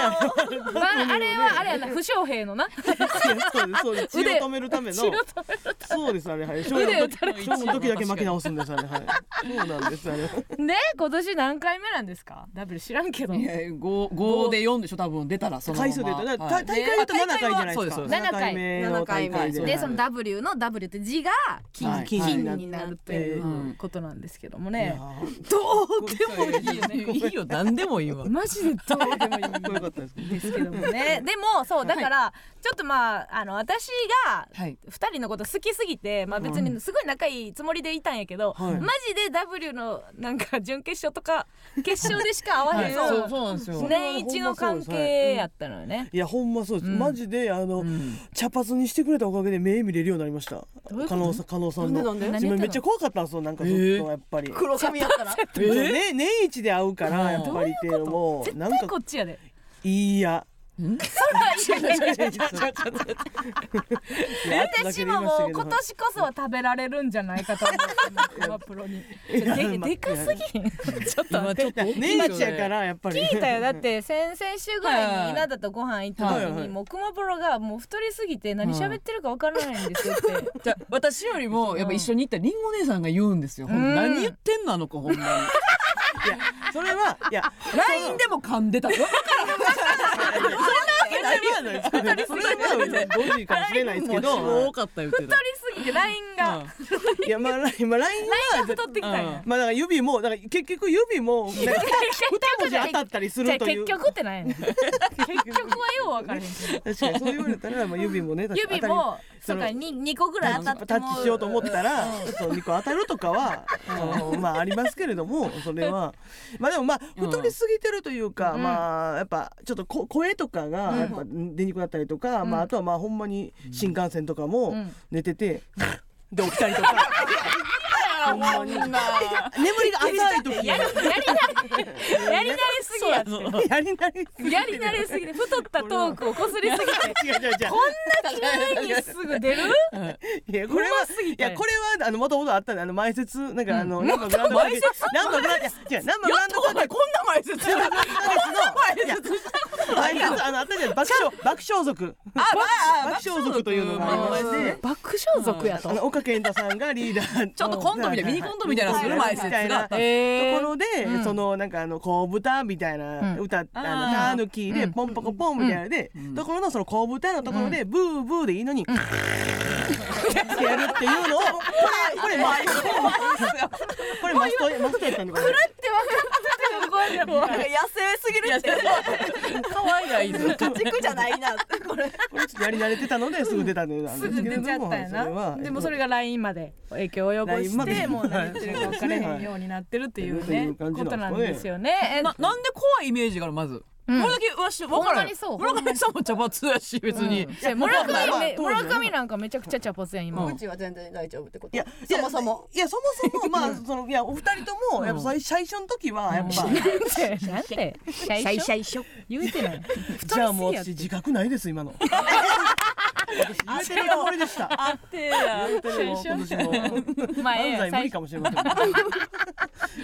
D: あ
B: れはあれやな負傷兵のな
D: 血を
B: 腕
D: 止めるためのそうですあれはい
B: 腕
D: の時
B: 打
D: の時だけ巻き直すんですあれはいそうなんですあれ
B: ね今年何回目なんですか W 知らんけど
E: いや五五で四でしょ多分出たらそのまま。
D: 回数で言うと大会で言うと7回じゃないですか。
E: そうですそう
B: です。
D: 7回。目の大会で。
B: でその W の W って字が金,、
D: はい。
B: 金
D: 金
B: になるという
E: うん。
B: ことなんですけどもね、
D: ー。
E: どうでもいいよねいいよ。何でもいいわ。
B: マジでどうでもいい。
D: かっこよかったです
B: ですけどもね。でもそうだから、ちょっとまああの私が
E: はい。
B: 2人のこと好きすぎて、まあ、別にすごい仲いいつもりでいたんやけど、
D: はい。
B: マジで W のなんか準決勝とか決勝でしか会わへん、年一の関係やったのよね。
D: いやほんまそうです、
B: うん。
D: マジであの、
E: うん。
D: 茶髪にしてくれたおかげで目見れるようになりました。
B: ういうこと？
D: 加納さん加納さんの。
A: なんでなん
B: で？
D: 自分めっちゃ怖かったんですよなんかずっとやっぱり、
A: 黒髪やったら。
D: そうね年一で会うからやっぱりっていうのも
B: 絶対
D: なんか
B: こっちやで。
D: いいや
E: ん？
B: 私ももう今年こそは食べられるんじゃないかと思ってます熊プロに。ででかすぎん。ちょっと待って。
D: 年一やからやっぱり
B: 聞いたよだって先々週ぐらいに稲田とご飯行った時
D: はいはい
B: にもう熊プロがもう太りすぎて何喋ってるかわからないんですよって。
E: じゃあ私よりもやっぱ一緒に行ったりんご姉さんが言うんですよ、何言ってんのあの子ほんまに
D: それはいや
E: LINE でも噛んでたよ
D: それはそれは5時かもしれないですけ
E: もう
D: ど
E: 多かった言ってた
B: 太りすぎて LINE が。
D: いやまあ今 LINE は
B: 太ってきたんや。
D: まあだから指もだから結局指もなんか 二文字当たったりするという。
B: 結局ってないねん。結局はよう分から。
D: 確かにそう言われたらまあ指もね確かに
B: 指も
D: そ
B: うかに二個ぐらい当たって
D: タ
B: も
D: ッチしようと思ったら、そう2個当たるとかは、あのまあありますけれどもそれは。まあでもまあ
E: うん
D: 太りすぎてるというか、
B: うん。
D: まあやっぱちょっとこ声とかが
B: うん
D: やっぱ出にくくなったりとか、
B: うん。
D: まああとはまあほんまに新幹線とかも
B: うん。
D: 寝てて、で起きたりとか。眠りが浅い時
B: や。りやり慣れやり慣れすぎや。
D: やりなりすぎて。
B: やり慣れすぎて。太ったトークをこすりすぎて。こんな急にすぐ出る？
D: いやこれはいやこれはあの元々あったんであの前説？なんかあの、
B: うん
D: ナンバーグランド前説ナンバーグランド違うナンバーグラ
E: こんな前説。
D: 前説。あのあったじゃん。爆笑。爆笑族。爆笑族というのがありまして。
B: 爆笑族や
D: あの岡健太さんがリーダー
E: ちょっとコントみたいなミニコントみたいなする前説が
D: と
B: え
D: ころで、
B: うん。
D: そのなんかあの小豚みたいな
B: うん。
D: 歌、あのタヌキでポンポコポンみたいなので、
E: うん。
D: ところのその小豚のところでブーブーでいいのに、ってやるっていうのを これこれマストこれマストマストやったんだから
A: な。んか野生すぎるって。
E: 可愛いがいいぞ
A: 家畜じゃないなこれ。
D: これちょっとやり慣れてたのですぐ出たのよなん
B: すぐ
D: ですけれども
B: 出ちゃったんや
D: それは。
B: な。でもそれが LINE まで影響を及ぼしてもう何言ってるか 分からへんようになってるっていうね
D: はい。
B: ことなんですよね。え
E: ななんで怖いイメージがあるまず。
B: うん
E: これだけわし分からん
B: まにそう
E: 村上さんも茶髪やし別に、
B: 村上村上なんかめちゃくちゃ茶髪やん今、
E: う
A: ちは全然大丈夫ってこと。
D: いや
A: そもそも。
D: いやそもそも まあそのいやお二人ともやっぱ最最初の時はやっぱ
B: なんてなんて最初？
A: 初？
B: 言うてない。
D: じゃあもう私自覚ないです今の 私言えてるつもりでした。
A: あってや。
D: 言えてるもう今年も漫才無理かもしれません。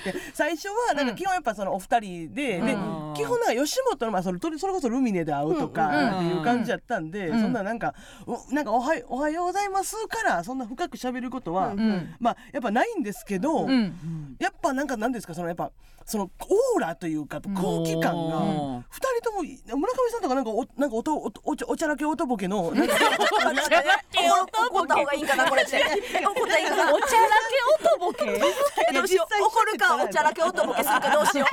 D: で最初はなんか基本やっぱそのお二人で、で
E: うん。
D: 基本なんか吉本のまあそれそれこそルミネで会うとかっていう感じやったんで、
B: うん。
D: そんななんかおなんかおはよおはようございますからそんな深く喋ることは、
B: うん。
D: まあやっぱないんですけど、
B: うん。
D: やっぱなんかなんですか？そのやっぱそのオーラというか空気感が
E: う。ん
D: 二人とも村上さんとかなんかおなんかおとおおちゃおちゃらけおとぼけの なんか
A: 怒った方がいいんかなこれって。怒ったらいいかな
B: おちゃらけおとぼけ
A: えどうしよう。怒るかおちゃらけおとぼけするかどうしよ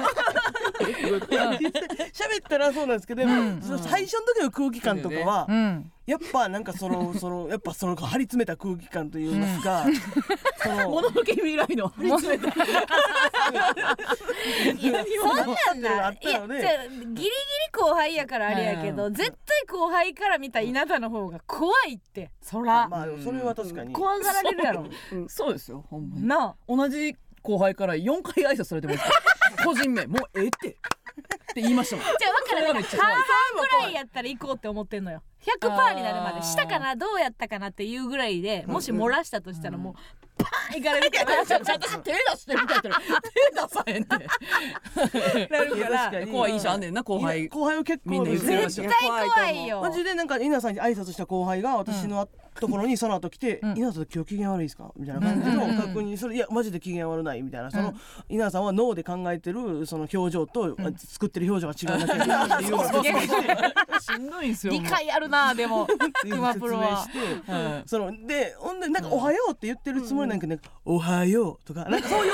D: 喋ったらそうなんですけど、でもその最初の時の空気感とかは、
B: うん
D: やっぱなんかその そのやっぱその張り詰めた空気感といいますか、その
E: もののけ未来の張り詰めた。
B: そんなん
D: あ
B: な
D: ったので
B: いやじゃあギリギリ後輩やからあれやけど、
E: うん。
B: 絶対後輩から見た稲田の方が怖いって。そら、
D: まあそれは確かに、
B: 怖がられるやろ。
E: そうですよほんまに。
B: なあ。
E: 同じ後輩から4回挨拶されてます 個人名もうええってって言いましたもん。
B: じゃあ分からん
E: それがめっちゃ怖い。
B: 半々ぐらいやったら行こうって思ってんのよ。100%になるまでしたかなどうやったかなっていうぐらいでもし漏らしたとしたらもうパーンいかれるから。
E: ちょちょ私手出してみたいな手出さへんって
B: なるから。
E: 怖い印象あんねんな後輩。
D: 後輩は結構
E: みんな言ってました。
B: 絶対怖いよ。
D: マジでなんか稲さんに挨拶した後輩が私のところにその後来て
B: うん「
D: 稲さん今日機嫌悪いですか?」みたいな感じの
B: うん
D: 確認それいやマジで機嫌悪ないみたいな。その稲さんは脳で考えてるその表情と作ってる表情が違うだけだっていうし
E: んどいんすよ
B: 理解あるなでも。熊プロは
D: 説明して。
E: はい
D: そのでほんでなんか「おはよう」って言ってるつもりなんかおはよう」とかなんかそういう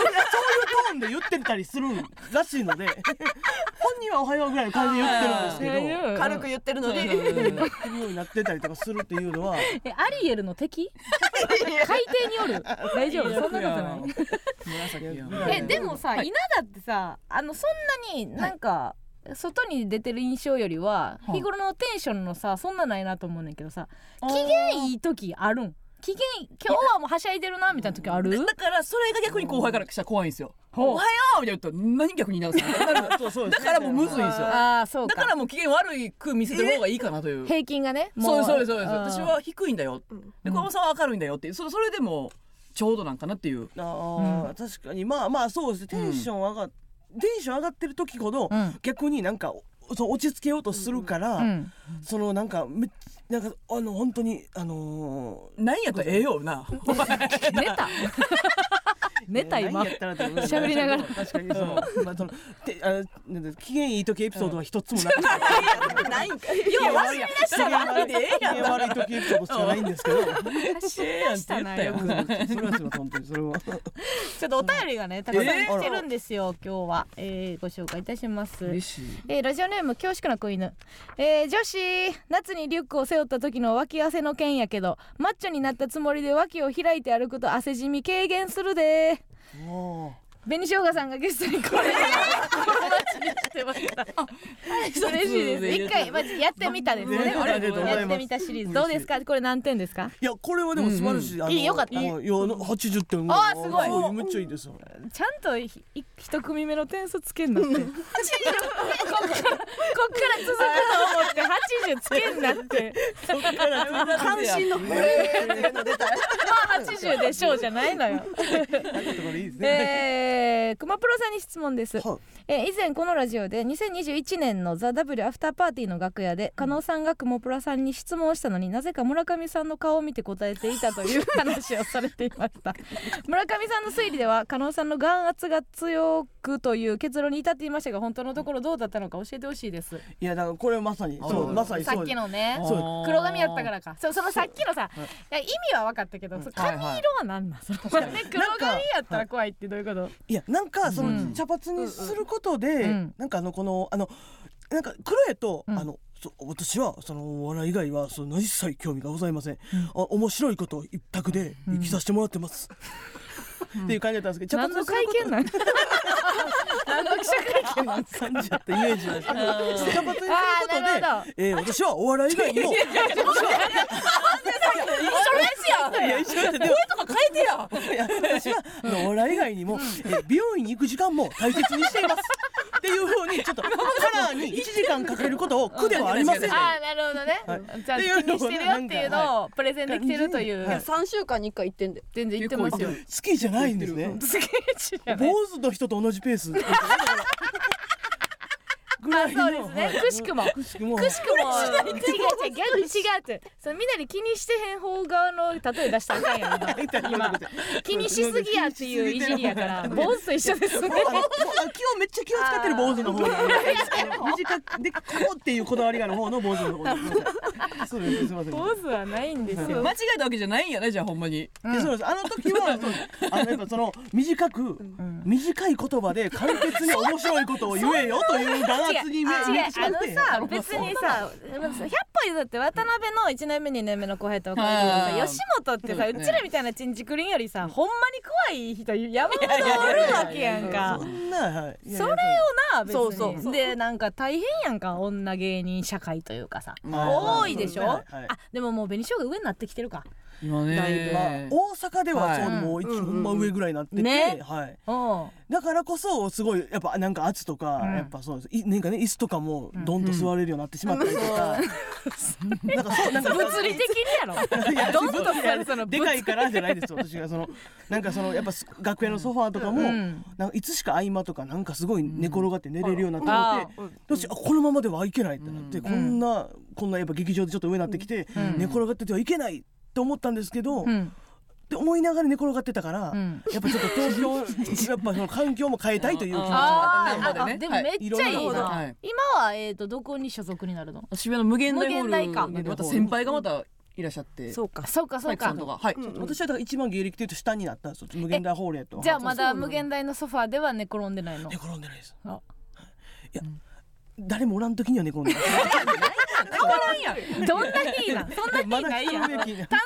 D: そういうトーンで言ってたりするらしいので 本人は「おはよう」ぐらいの感じで言ってるんですけど。
A: う軽く言ってるのに
D: 言ってるようになってたりとかするっていうのは。
B: えアリエルの敵？海底におる？大丈夫？そんなことない。えでもさ、稲田ってさあのそんなになんか、外に出てる印象よりは
E: はい。
B: 日頃のテンションのさそんなないなと思うねんけどさ機嫌いい時あるん？機嫌今日はもうはしゃいでるなみたいな時ある？
E: だからそれが逆に後輩からしたら怖いんですよ。おはようみたいな言うと何逆に言い直すの
D: そうそう
E: だからもうむずいんですよ。
B: ああそうか。
E: だからもう機嫌悪いく見せてる方がいいかなという。
B: 平均がねも
E: そうですそうですそうです。
B: ん。
E: 私は低いんだよ。で小山さんは明るいんだよって。いうそれそれでもちょうどなんかなっていう。
D: あー、確かに。まあまあそうですね。テンション上がっ、テンション上がってる時ほど、
B: うん。
D: 逆になんかそう落ち着けようとするから、
B: うん。
D: そのなんかめなんかあの本当にあの
E: 何やったらええよな。
B: 寝 た寝た今
D: 何やったらって思う。
B: 喋りながら。
D: 確かにその、まあ、そのてあなんだ機嫌いい時エピソードは一つもなくて、
A: ないんかい
E: いや悪いやん。
D: 機嫌悪い時エピソードしかないんですけど。
E: ええやんって言ったよ。
D: それはすみません本当にそれは
B: ちょっとお便りがねたくさん
D: えー
B: 来てるんですよ、今日は、えー、ご紹介いたします。えーラジオネーム恐縮な子犬、えー女子夏にリュックを背負った時の脇汗の件やけどマッチョになったつもりで脇を開いて歩くと汗じみ軽減するで
D: もう
B: 紅しょうがさんがゲストにこれお待ちにしてました嬉しいです一回まずやってみたですね。やってみたシリーズどうですか？これ何点ですか？
D: いやこれはでも素晴らしい、あの
B: いいよかった。
D: いや八十点。
B: あーすごい。
D: めっちゃいいです。よ
B: ちゃんと一組目の点数 つけんなって。こっからこっから続くと思って80つけんなって。
A: 関心のえーっていうの出たら
B: まあ80でしょうじゃないのよ。
D: なん
B: えー、熊プロさんに質問です、
D: はい。
B: えー以前このラジオで2021年の「ザ・ w アフターパーティーの楽屋で加納さんが熊プロさんに質問をしたのになぜか村上さんの顔を見て答えていたという話をされていました。村上さんの推理では加納さんの眼圧が強くという結論に至っていましたが本当のところどうだったのか教えてほしいです。
D: いやだからこれまさにそう
E: うん
D: まさに
B: さっきのね黒髪やったからか。そう。そのさっきのさ、い、や意味は分かったけど、その髪色は何なんその、ね、黒髪やったら怖いってどういうこと？
D: いやなんかそ
B: うん。
D: の茶髪にすることで、
B: うん。
D: なんかあのこのあのなんか黒やと、
B: うん。
D: あのそ私はそのお笑い以外はその一切興味がございません、あ面白いこと一択で生きさせてもらってます、っていう感じだったんですけど
B: 何の
D: 茶髪
B: 会見なん？何の記者会見なん
D: 感じだったイメージなんですけど。茶髪にすることで
B: あーなるほど
D: えー私はお笑い以外にもいや一緒
E: とか変えて
D: 私はお笑い以外にも、えー美容院に行く時間も大切にしています。っていうふうにちょっとカラーに1時間かけることを苦ではありません。
B: ああなるほどね、
D: はい。
B: じゃあ気にしてるよっていうのをプレゼンできてるという、
D: はい
A: 三週間に一回行ってんで。
B: 全然言ってますよ。
E: 結
D: 好きじゃない？んですね。
B: スケッチじゃない。
D: 坊主の人と同じペース ぐらいの
B: あそうですね。
D: はい
B: くしくも。
D: くしくも。
B: くしくも。違う違う。逆に違うってそのみんなに気にしてへん方側の例え出したらあかんやん 気にしすぎやっていういじりやから 坊主と一緒ですね。
D: 気をめっちゃ気を使ってる坊主の方に。短くでこうっていうこだわりがある方の坊主の方に。そうですすみません
B: 坊主はないんですよ。
E: 間違えたわけじゃないんやねじゃあほんまに。
D: そうですあの時はあのやっぱその短く短い言葉で簡潔に面白いことを言えよという眼圧に目
B: 違う。
D: 見てしまって
B: あのさ別にさ100歩譲って渡辺の1年目2年目の後輩とさ
E: はい
B: 吉本ってさ
E: そう
B: ちらみたいなチンチクリンよりさほんまに怖い人山ほどおるわけやんか。
D: そ
B: れをな別に
A: そうそうそう
B: でなんか大変やんか女芸人社会というかさ
E: まあ
B: 多いでしょ、あでももう紅しょうが上になってきてるか
E: 今
A: だいぶ
D: まあ
E: ね
D: 大阪ではそう
B: はい
D: もう一
A: うん
D: ほんま上ぐらいになってて、
B: ね。
D: はい、
B: うん。
D: だからこそすごいやっぱなんか圧とか、
B: うん。
D: やっぱそうですいなんかね椅子とかもどん。と座れるようになってしまったりとか、なんかそうなんか
B: 物理的にやろ。
D: いや
B: どんと座るその
D: でかいからじゃないですよ私がその。なんかそのやっぱ楽屋のソファーとかも、
B: うん。
D: なんかいつしか合間とかなんかすごい寝転がって寝れるようになって
B: あ
D: 思って、どうしあこのままではいけないってなって、
E: うん。
D: こんなこんなやっぱ劇場でちょっと上になってきて、
B: うん。
D: 寝転がっててはいけないって思ったんですけど、っ
B: うん。
D: て思いながら寝転がってたから、
B: うん。
D: やっぱちょっと東京 やっぱその環境も変えたいという気持ちが
B: あ
E: なんぼでね。
B: でもめっちゃいい
D: はい
B: な、
E: はい。
B: 今はえっ、とどこに所属になるの？
E: 渋谷の無限大ホール。また先輩がまたいらっしゃって。
A: そうか。
B: そうかそうか。
E: はい。
A: うん
D: 私はだから一番芸歴でいうと下になったんですよ。無限大ホールへと。
B: じゃあまだ無限大のソファーでは寝転んでないの？
D: 寝転んでないです。
B: あ。
D: いや、誰もおらん時には寝転んでない
E: 変わらんや。ん
B: どんな日なんそんな日ないやん。単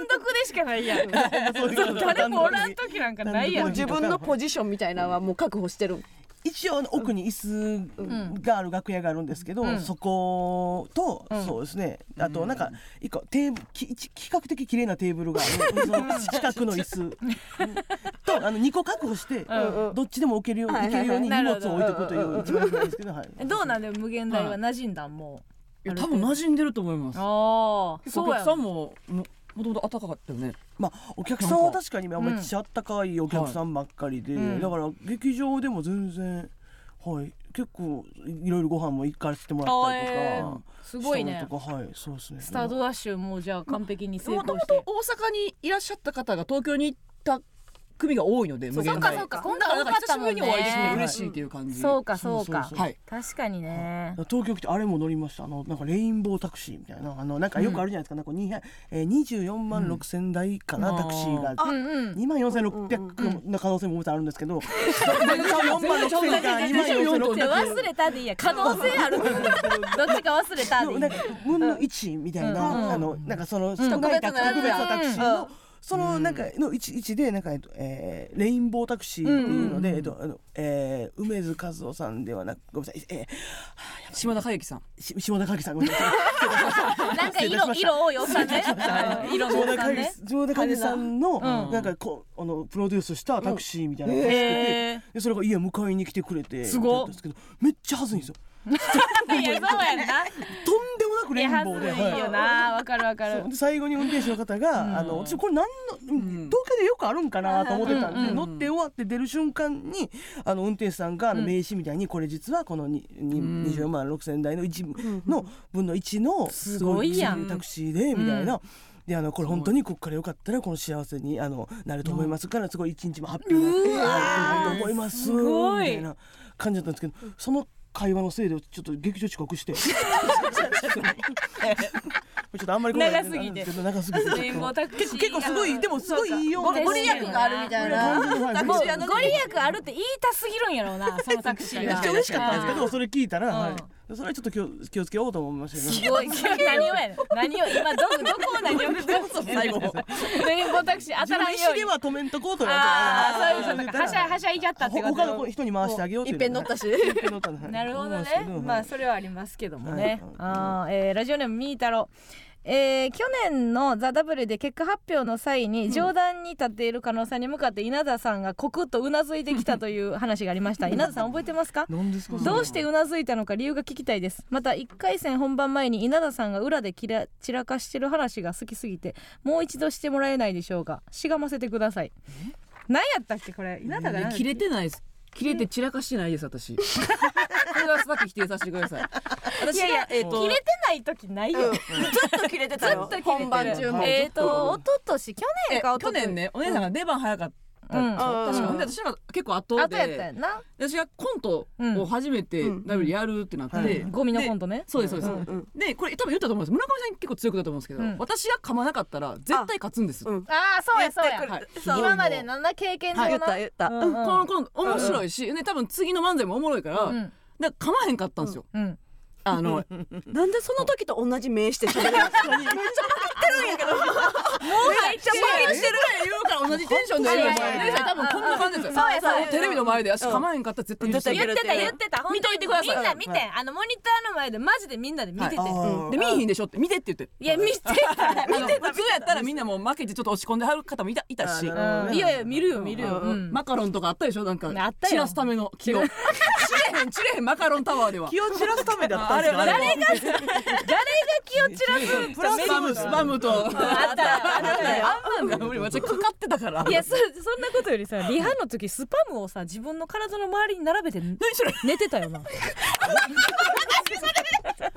B: 独でしかないやん。誰もおらん時なんかないや
A: もうん自分のポジションみたいなのはもう確保してる
D: 一応奥に椅子がある楽屋があるんですけど、
B: うん。
D: そこと、
B: うん。
D: そうですね。あとなんか一個テーブき一比較的綺麗なテーブルがある。近くの椅子。とあの2個確保して、
B: うん
D: どっちでも置けるように、
A: はい
D: 荷物を置いとくという一番いいんですけど、はい、
B: どうなんで無限大は馴染んだん？も
E: いや多分馴染んでると思います。
B: うああそうや
E: 客さんもももともと暖かかったよね。
D: まあお客さんは確かにめっちゃあったかいお客さんばっかりで、
B: うん。
D: だから劇場でも全然はい。結構いろいろご飯も行かせてもらったりとか、
B: あえー。すごいね。
D: はい。そうですね。
B: スタートダッシュもうじゃあ完璧に成
E: もとも
B: 功して
E: と大阪にいらっしゃった方が東京に行った組が多いので無限大。
B: そうかそうか。今回多か
E: だから
B: ったもんね。
E: 久しぶりにお会いできて嬉しいっていう感じ。
B: そうかそうか
E: はい。
B: 確かにね
D: 東京来てあれも乗りました。あのなんかレインボータクシーみたいな。あのなんかよくあるじゃないですか、なんかにえー、24万6千台かな、
E: うん。
D: タクシーが。
B: うんうん。
D: 2万4600の可能性ももちろんあるんですけど、24万6千か2万4600
B: じゃあ忘れたでいいや可能性ある。どっちか忘れたでいい
D: なんか分の1みたいな、
B: うん。
D: あのなんかその特別なタクシーの、そのなんかの位置位置でなんかえーレインボータクシーっていうので、えっとあのえー梅津和夫さんではなくごめんなさい、え
E: 島田佳之さん。
D: ー、し下田景樹さんごめんなさい。
B: なんか色色多いおっさんね。色のお
D: 下田景
B: っさんね。
D: 樹下田景樹さんの、
B: うん。
D: なんかこうあのプロデュースしたタクシーみたいなのが走ってて、
B: へ
D: でそれが家迎えに来てくれて
B: すごっ。
D: だったんですけどめっちゃ恥ずいんですよ
B: いやそうやんな。
D: とんでもなく
B: いやはず
D: レインボーで
B: い。よな。わかるわかる。
D: 最後に運転手の方が、
B: うん。
D: あの私これ何の、東京でよくあるんかなと思ってたんで、
B: うんうん
D: 乗って終わって出る瞬間にあの運転手さんがあの名刺みたいに、これ実はこのにに
E: ん。
D: 20万6千台の1の分の1の
B: すごい
D: タクシーでみたいな。であのこれ本当にここからよかったらこの幸せにあのなると思いますからすごい一日もハッピーになってなると思いますみたいな感じだったんですけどその会話のせいでちょっと劇場遅刻して。ちょっとあんまり
B: 長すぎて。
D: 長すぎて。
B: レインボータクシー。
D: 結構すごいでもすごいいいよ
A: ごご利益があるみたいな。
B: ご利益ある。って言いたすぎるんやろうなそのタクシーは。
D: 嬉しかったんですけどそれ聞いたら、はいそれはちょっと気を気をつけようと思いましたけど。
B: すごい。何をや何を今どこどこを何を。
E: 最後
B: レインボータクシー当たらんように。
D: 思では止めんとこうと
B: ああそういうことかはしゃはしゃいじゃったってこと
D: 他の人に回してあげようっていう
A: いっぺん乗ったし
B: なるほどね。まあそれはありますけどもね、
D: はい。
B: あーえーラジオネームみーたろえー去年の「ザ・ダブルで結果発表の際に上段に立っている加納さんに向かって稲田さんがコクッとうなずいてきたという話がありました。稲田さん覚えてますか？どうしてうなずいたのか理由が聞きたいです。また1回戦本番前に稲田さんが裏できら散らかしてる話が好きすぎてもう一度してもらえないでしょうか？しがませてください。何やったっけこれ？稲田が何
E: 切れてないです。切れて散らかしてないです私。こ れはさっき否定させてください。私
B: いやいや
E: がえっと
B: 切れてない時ないよ、
A: うん。ずっと切れてたよ。本番中も
B: えっ、と。一昨年去年か。
E: 去年ねお姉さんが出番早かった
B: うん。
E: 確か
A: うん。
E: ほんで私が結構後
B: あとやった
E: で
B: やんな、
E: 私がコントを初めて
A: うん
E: ダブルやるってなって、
D: うん。
B: ゴミのコントね。
E: そうですそうです、
A: うんうん
E: でこれ多分言ったと思うんです。村上さん結構強くだと思うんですけど、
B: うん。
E: 私が噛まなかったら絶対勝つんです、
A: うん。
B: ああそうやそうや、
A: 言ってくる。
B: はい。今までのな経験上な、
A: 言った言った。
B: うん。うん
E: このこの面白いし、ね多分次の漫才もおもろいから、
B: うん
E: だから噛まへんかったんですよ、
B: うん。
E: あの
A: なんでその時と同じ名して喋るのめっちゃ負けてるんやけど。もうめっちゃ負けてる
E: 言うから同じテンションで言う
B: いやいやいや
E: 姉さん多分こん。な感じですよ
B: そうやそうや。
E: テレビの前で私噛まへんかったら絶対
B: 言ってた言ってた
E: 見といてください。
B: みんな見て、あのモニターの前でマジでみんなで見てて、
E: はい。
D: あ
E: で見えひんでしょって見てって言って。
B: いや見てた。
E: あの普通やったらみんなもう負けてちょっと落ち込んではる方もいたいたし
B: いやいや見るよ見るよ、
E: マカロンとかあったでしょ？なんか散らすための気を。散れへん散れへんマカロンタワーでは。
D: 気を散らすためだった。んですか
E: あれあれ
B: 誰が気を散らす
D: プラス
E: スパムスパムと。
B: あったあった
E: あんなんが俺私かかってたから。
B: いやそそんなことよりさリハの時スパムをさ自分の体の周りに並べて寝てたよな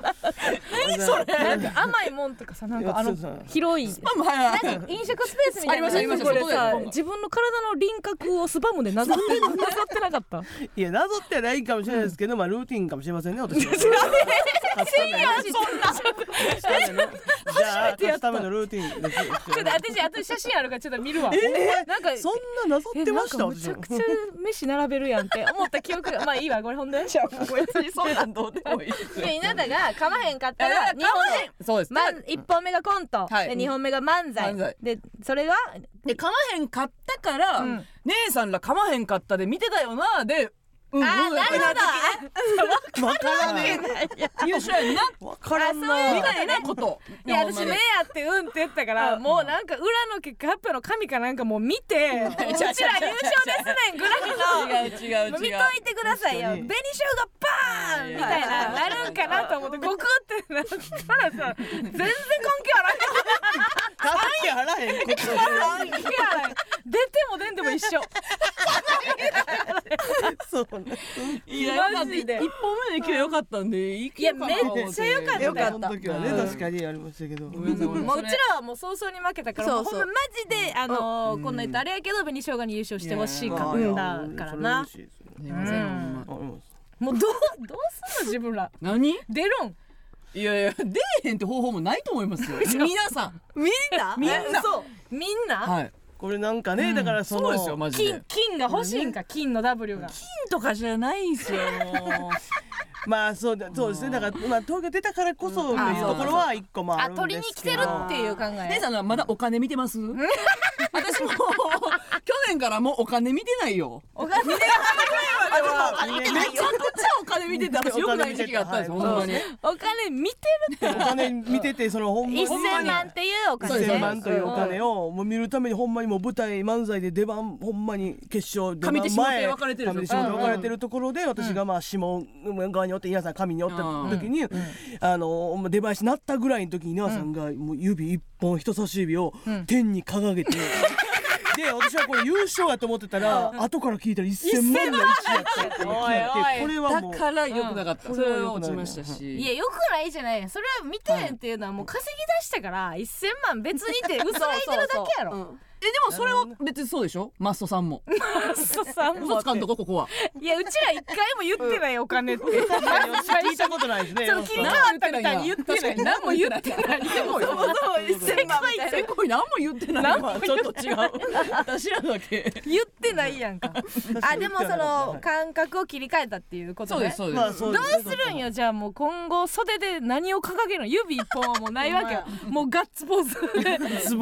D: 何それ？
B: なんか甘いもんとかさなんかあの広い。
E: スパム？はいはい
B: なんか飲食スペースみたいな。
E: ありました
B: これさ
E: ありました外で
B: 自分の体の輪郭をスパムでなぞってなぞってなかった？
D: いやなぞってはないかもしれないですけど、まあルーティンかもしれませんね私は。じゃあ勝つためのルーティンです。
B: ちょっと私あと写真あるからちょっと見るわ。
D: え
B: なんか
D: そんななぞってました？
B: えなんかむちゃくちゃ飯並べるやんって。思った記憶が。まあいいわこれほんで
A: 別にそんなんどうでもいい。
B: いや稲田が噛まへんかったら
E: え
B: 2本目
E: そうです。
B: ま1本目がコント、
E: はい。
B: で2本目が漫才。でそれが
E: で噛まへんかったから、
B: うん。
E: 姉さんら噛まへんかったで見てたよなでうん
B: あー
E: うん
B: なるほど。
D: わからね。
E: 優勝やんな
D: え。わからん
B: あそうい。う
E: み
D: な。
E: たいなこと。
B: いや私目やってうんって言ったからもう。なんか裏の結果発表の紙かなんかもう見て うちら優勝ですねんぐらいの。
E: 違う違う違う。
B: 見といてくださいよ。紅
D: 確
B: 生姜バーンみたいな。なるんかなと思ってゴクってなったらさ全然関係あら ん。
D: 関係あらへん。こと。
B: 関係あらん。出ても出んでも一緒。
D: そうね。
E: いやよかった
B: マジで。
E: 一本目で今日良かったんでい
B: いやめっちゃ良かった。
D: よかった。
B: よ
D: 時はね
E: うん。
D: 確かにありましたけど。
B: もちらはもう早々に負けたからほんまマジであのーこんなん言ったらあれやけど紅生姜に優勝してほしいか
D: いや
B: ったからな。もうどうどうすんの自分ら。
E: 何？
B: 出るん。
E: いやいや出えへんって方法もないと思いますよ。皆さん。
A: みんな？
E: みんな。
B: そうみんな、
E: はい
D: これなんかねだからその
E: そうですよマジで。
B: 金金が欲しいんか金の W が。
E: 金とかじゃないんすよ
D: まあそうだそうですね。だからまあ東京出たからこそというところは一個もあ
B: あ
D: るん
B: 取りに来て
D: ですけど
B: るっていう考え。
E: 姉さんはまだお金見てます？私も去年からもうお金見てないよ
B: お金
E: めちゃくちゃお金見てて私よくない時期があったんですよ
D: お金
E: ほんまに。
B: お金見てる
D: お金見ててそのほんまに。
B: 1000万っていうお金。ね
D: 1000万というお金をもう見るためにほんまにもう舞台漫才で出番ほんまに決勝出番
E: 上手下手
D: 前
E: 分かれてる
D: 上手下手分かれてるところで私がまあ下側におって稲さん上におった時にあの出囃子なったぐらいの時に稲さんがもう指一本人差し指を天に掲げて。で私はこれ優勝やと思ってたら後から聞いたら1000万の位置やったって聞いてこれはもう。
E: だから良くなかった、
D: うん。
E: それは落ちましたし。
B: いやよくないじゃない。それは見てへんっていうのはもう稼ぎ出したから1000万別にって嘘ついてるだけやろ
E: えでもそれは別にそうでしょ？マッソさんも。
B: そうさん
E: 嘘つかんとこここは。い
B: やうちら一回も言ってないお金って。
D: 聞いたことないですね
B: そう金があったみたいに言ってない何も言ってない
E: でもよ
A: 1000万みたいな
E: せこい何も言ってないわちょっと違う私らだけ
B: 言ってないやんかあでもその感覚を切り替えたっていうことね
E: そうですそうです、
B: どうするんよじゃあもう今後袖で何を掲げるの指一本はもうないわけよもうガッツポーズ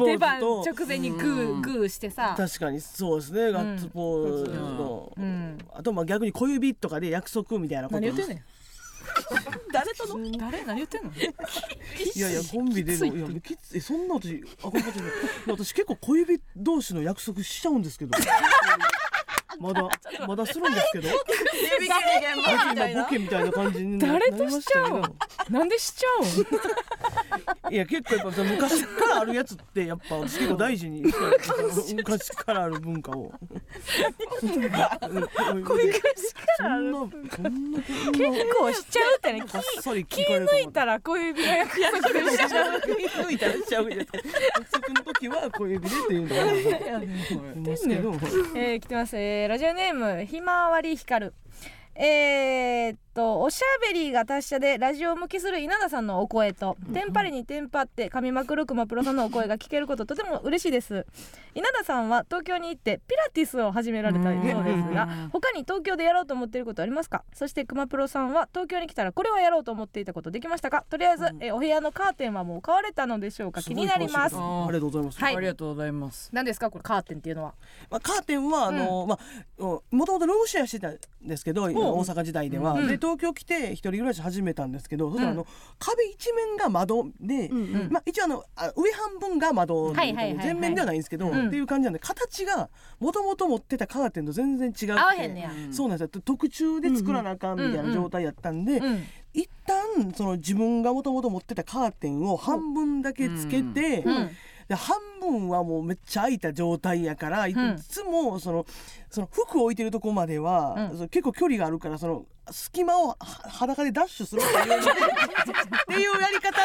B: 出番直前にグーグーしてさ。
D: 確かにそうですね。ガッツポーズの、
B: うん。
D: あとまあ逆に小指とかで約束みたいなこと。
E: 何言ってんねん。
A: 誰との
B: 誰？何言ってんの？
D: いやいやコンビでのい。やきつえそんな私あこんなこ私結構小指同士の約束しちゃうんですけど まだまだするんですけど？今ボケみたいな感じにな
B: 誰としちゃう
D: な
B: んでしちゃう
D: いや結構やっぱ昔からあるやつってやっぱ私結構大事に昔からある文化を。
B: 結構しちゃうってね気
D: 聞かれる
B: 抜いたら小指が約束しちゃう
D: 抜いたらしちゃうみたいな約束の時は小指でっていうのがありますけど
B: えー、来てます、えーーラジオネームひまわりひかる。えー、っとおしゃべりが達者でラジオ向きする稲田さんのお声と、テンパりにテンパって噛みまくるくまプロさんのお声が聞けることとても嬉しいです。稲田さんは東京に行ってピラティスを始められたそうですが他に東京でやろうと思っていることありますか？そしてくまプロさんは東京に来たらこれはやろうと思っていたことできましたか？とりあえず、えーお部屋のカーテンはもう買われたのでしょうか？気になります。
D: ありがとう。ござい。ます
B: はい。
E: ありがとうございます。
B: 何ですかこれカーテンっていうのは？
D: まあ、カーテンはあの、まあもともとルームシェアしてたんですけど、大阪時代では、
B: うん。
D: で東京来て一人暮らし始めたんですけど、そしたらあ
B: う
D: の壁一面が窓で、
A: うん
D: まあ、一応あのあ上半分が窓で
B: はいはいはいはい。
D: 全面ではないんですけど、
B: うん。
D: っていう感じなんで形がもともと持ってたカーテンと全然違うって
B: 合わへんねや。
D: そうなんですよ。特注で作らなあかんみたいな状態やったんで、
B: うん
D: 一旦その自分がもともと持ってたカーテンを半分だけつけて、
B: うん。
D: で半分はもうめっちゃ開いた状態やから、い
B: ん。
D: つもそのその服を置いてるとこまでは、
B: うん。
D: その結構距離があるからその隙間をは裸でダッシュするっていう っていうやり方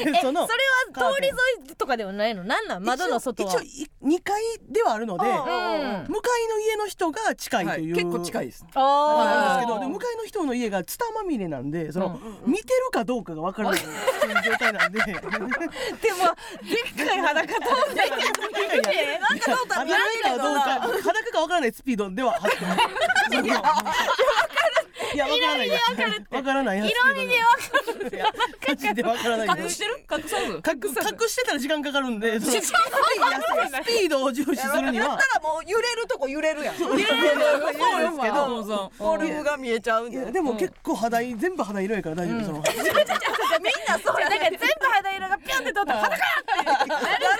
B: え
D: で その
B: それは通り沿いとかではないの？なんなん？窓の外は。
D: 一応一応2階ではあるので
B: うん
D: 向かいの家の人が近いという、
E: はい。結構近いです。
B: あー。
D: なんですけどで向かいの人の家がツタまみれなんでその、見てるかどうかがわからない状態なんで。
B: でもでっかい裸通って
D: なんか裸かどうか。裸かわからないスピードでは走ってます いやいやわからない。わからない色味でわかる いやマジでわからない。
E: 隠してる？隠さず？
D: 隠隠してたら時間かかるんでその スピードを重視するには。
A: だったらもう揺れるとこ揺れるやん。
D: そうですけど
E: ど。
A: フォルムが見えちゃうんで。
D: いやでも結構肌色全部肌色やから大丈夫その。
B: みんなそうだから全部肌色がピョンって通ったら裸って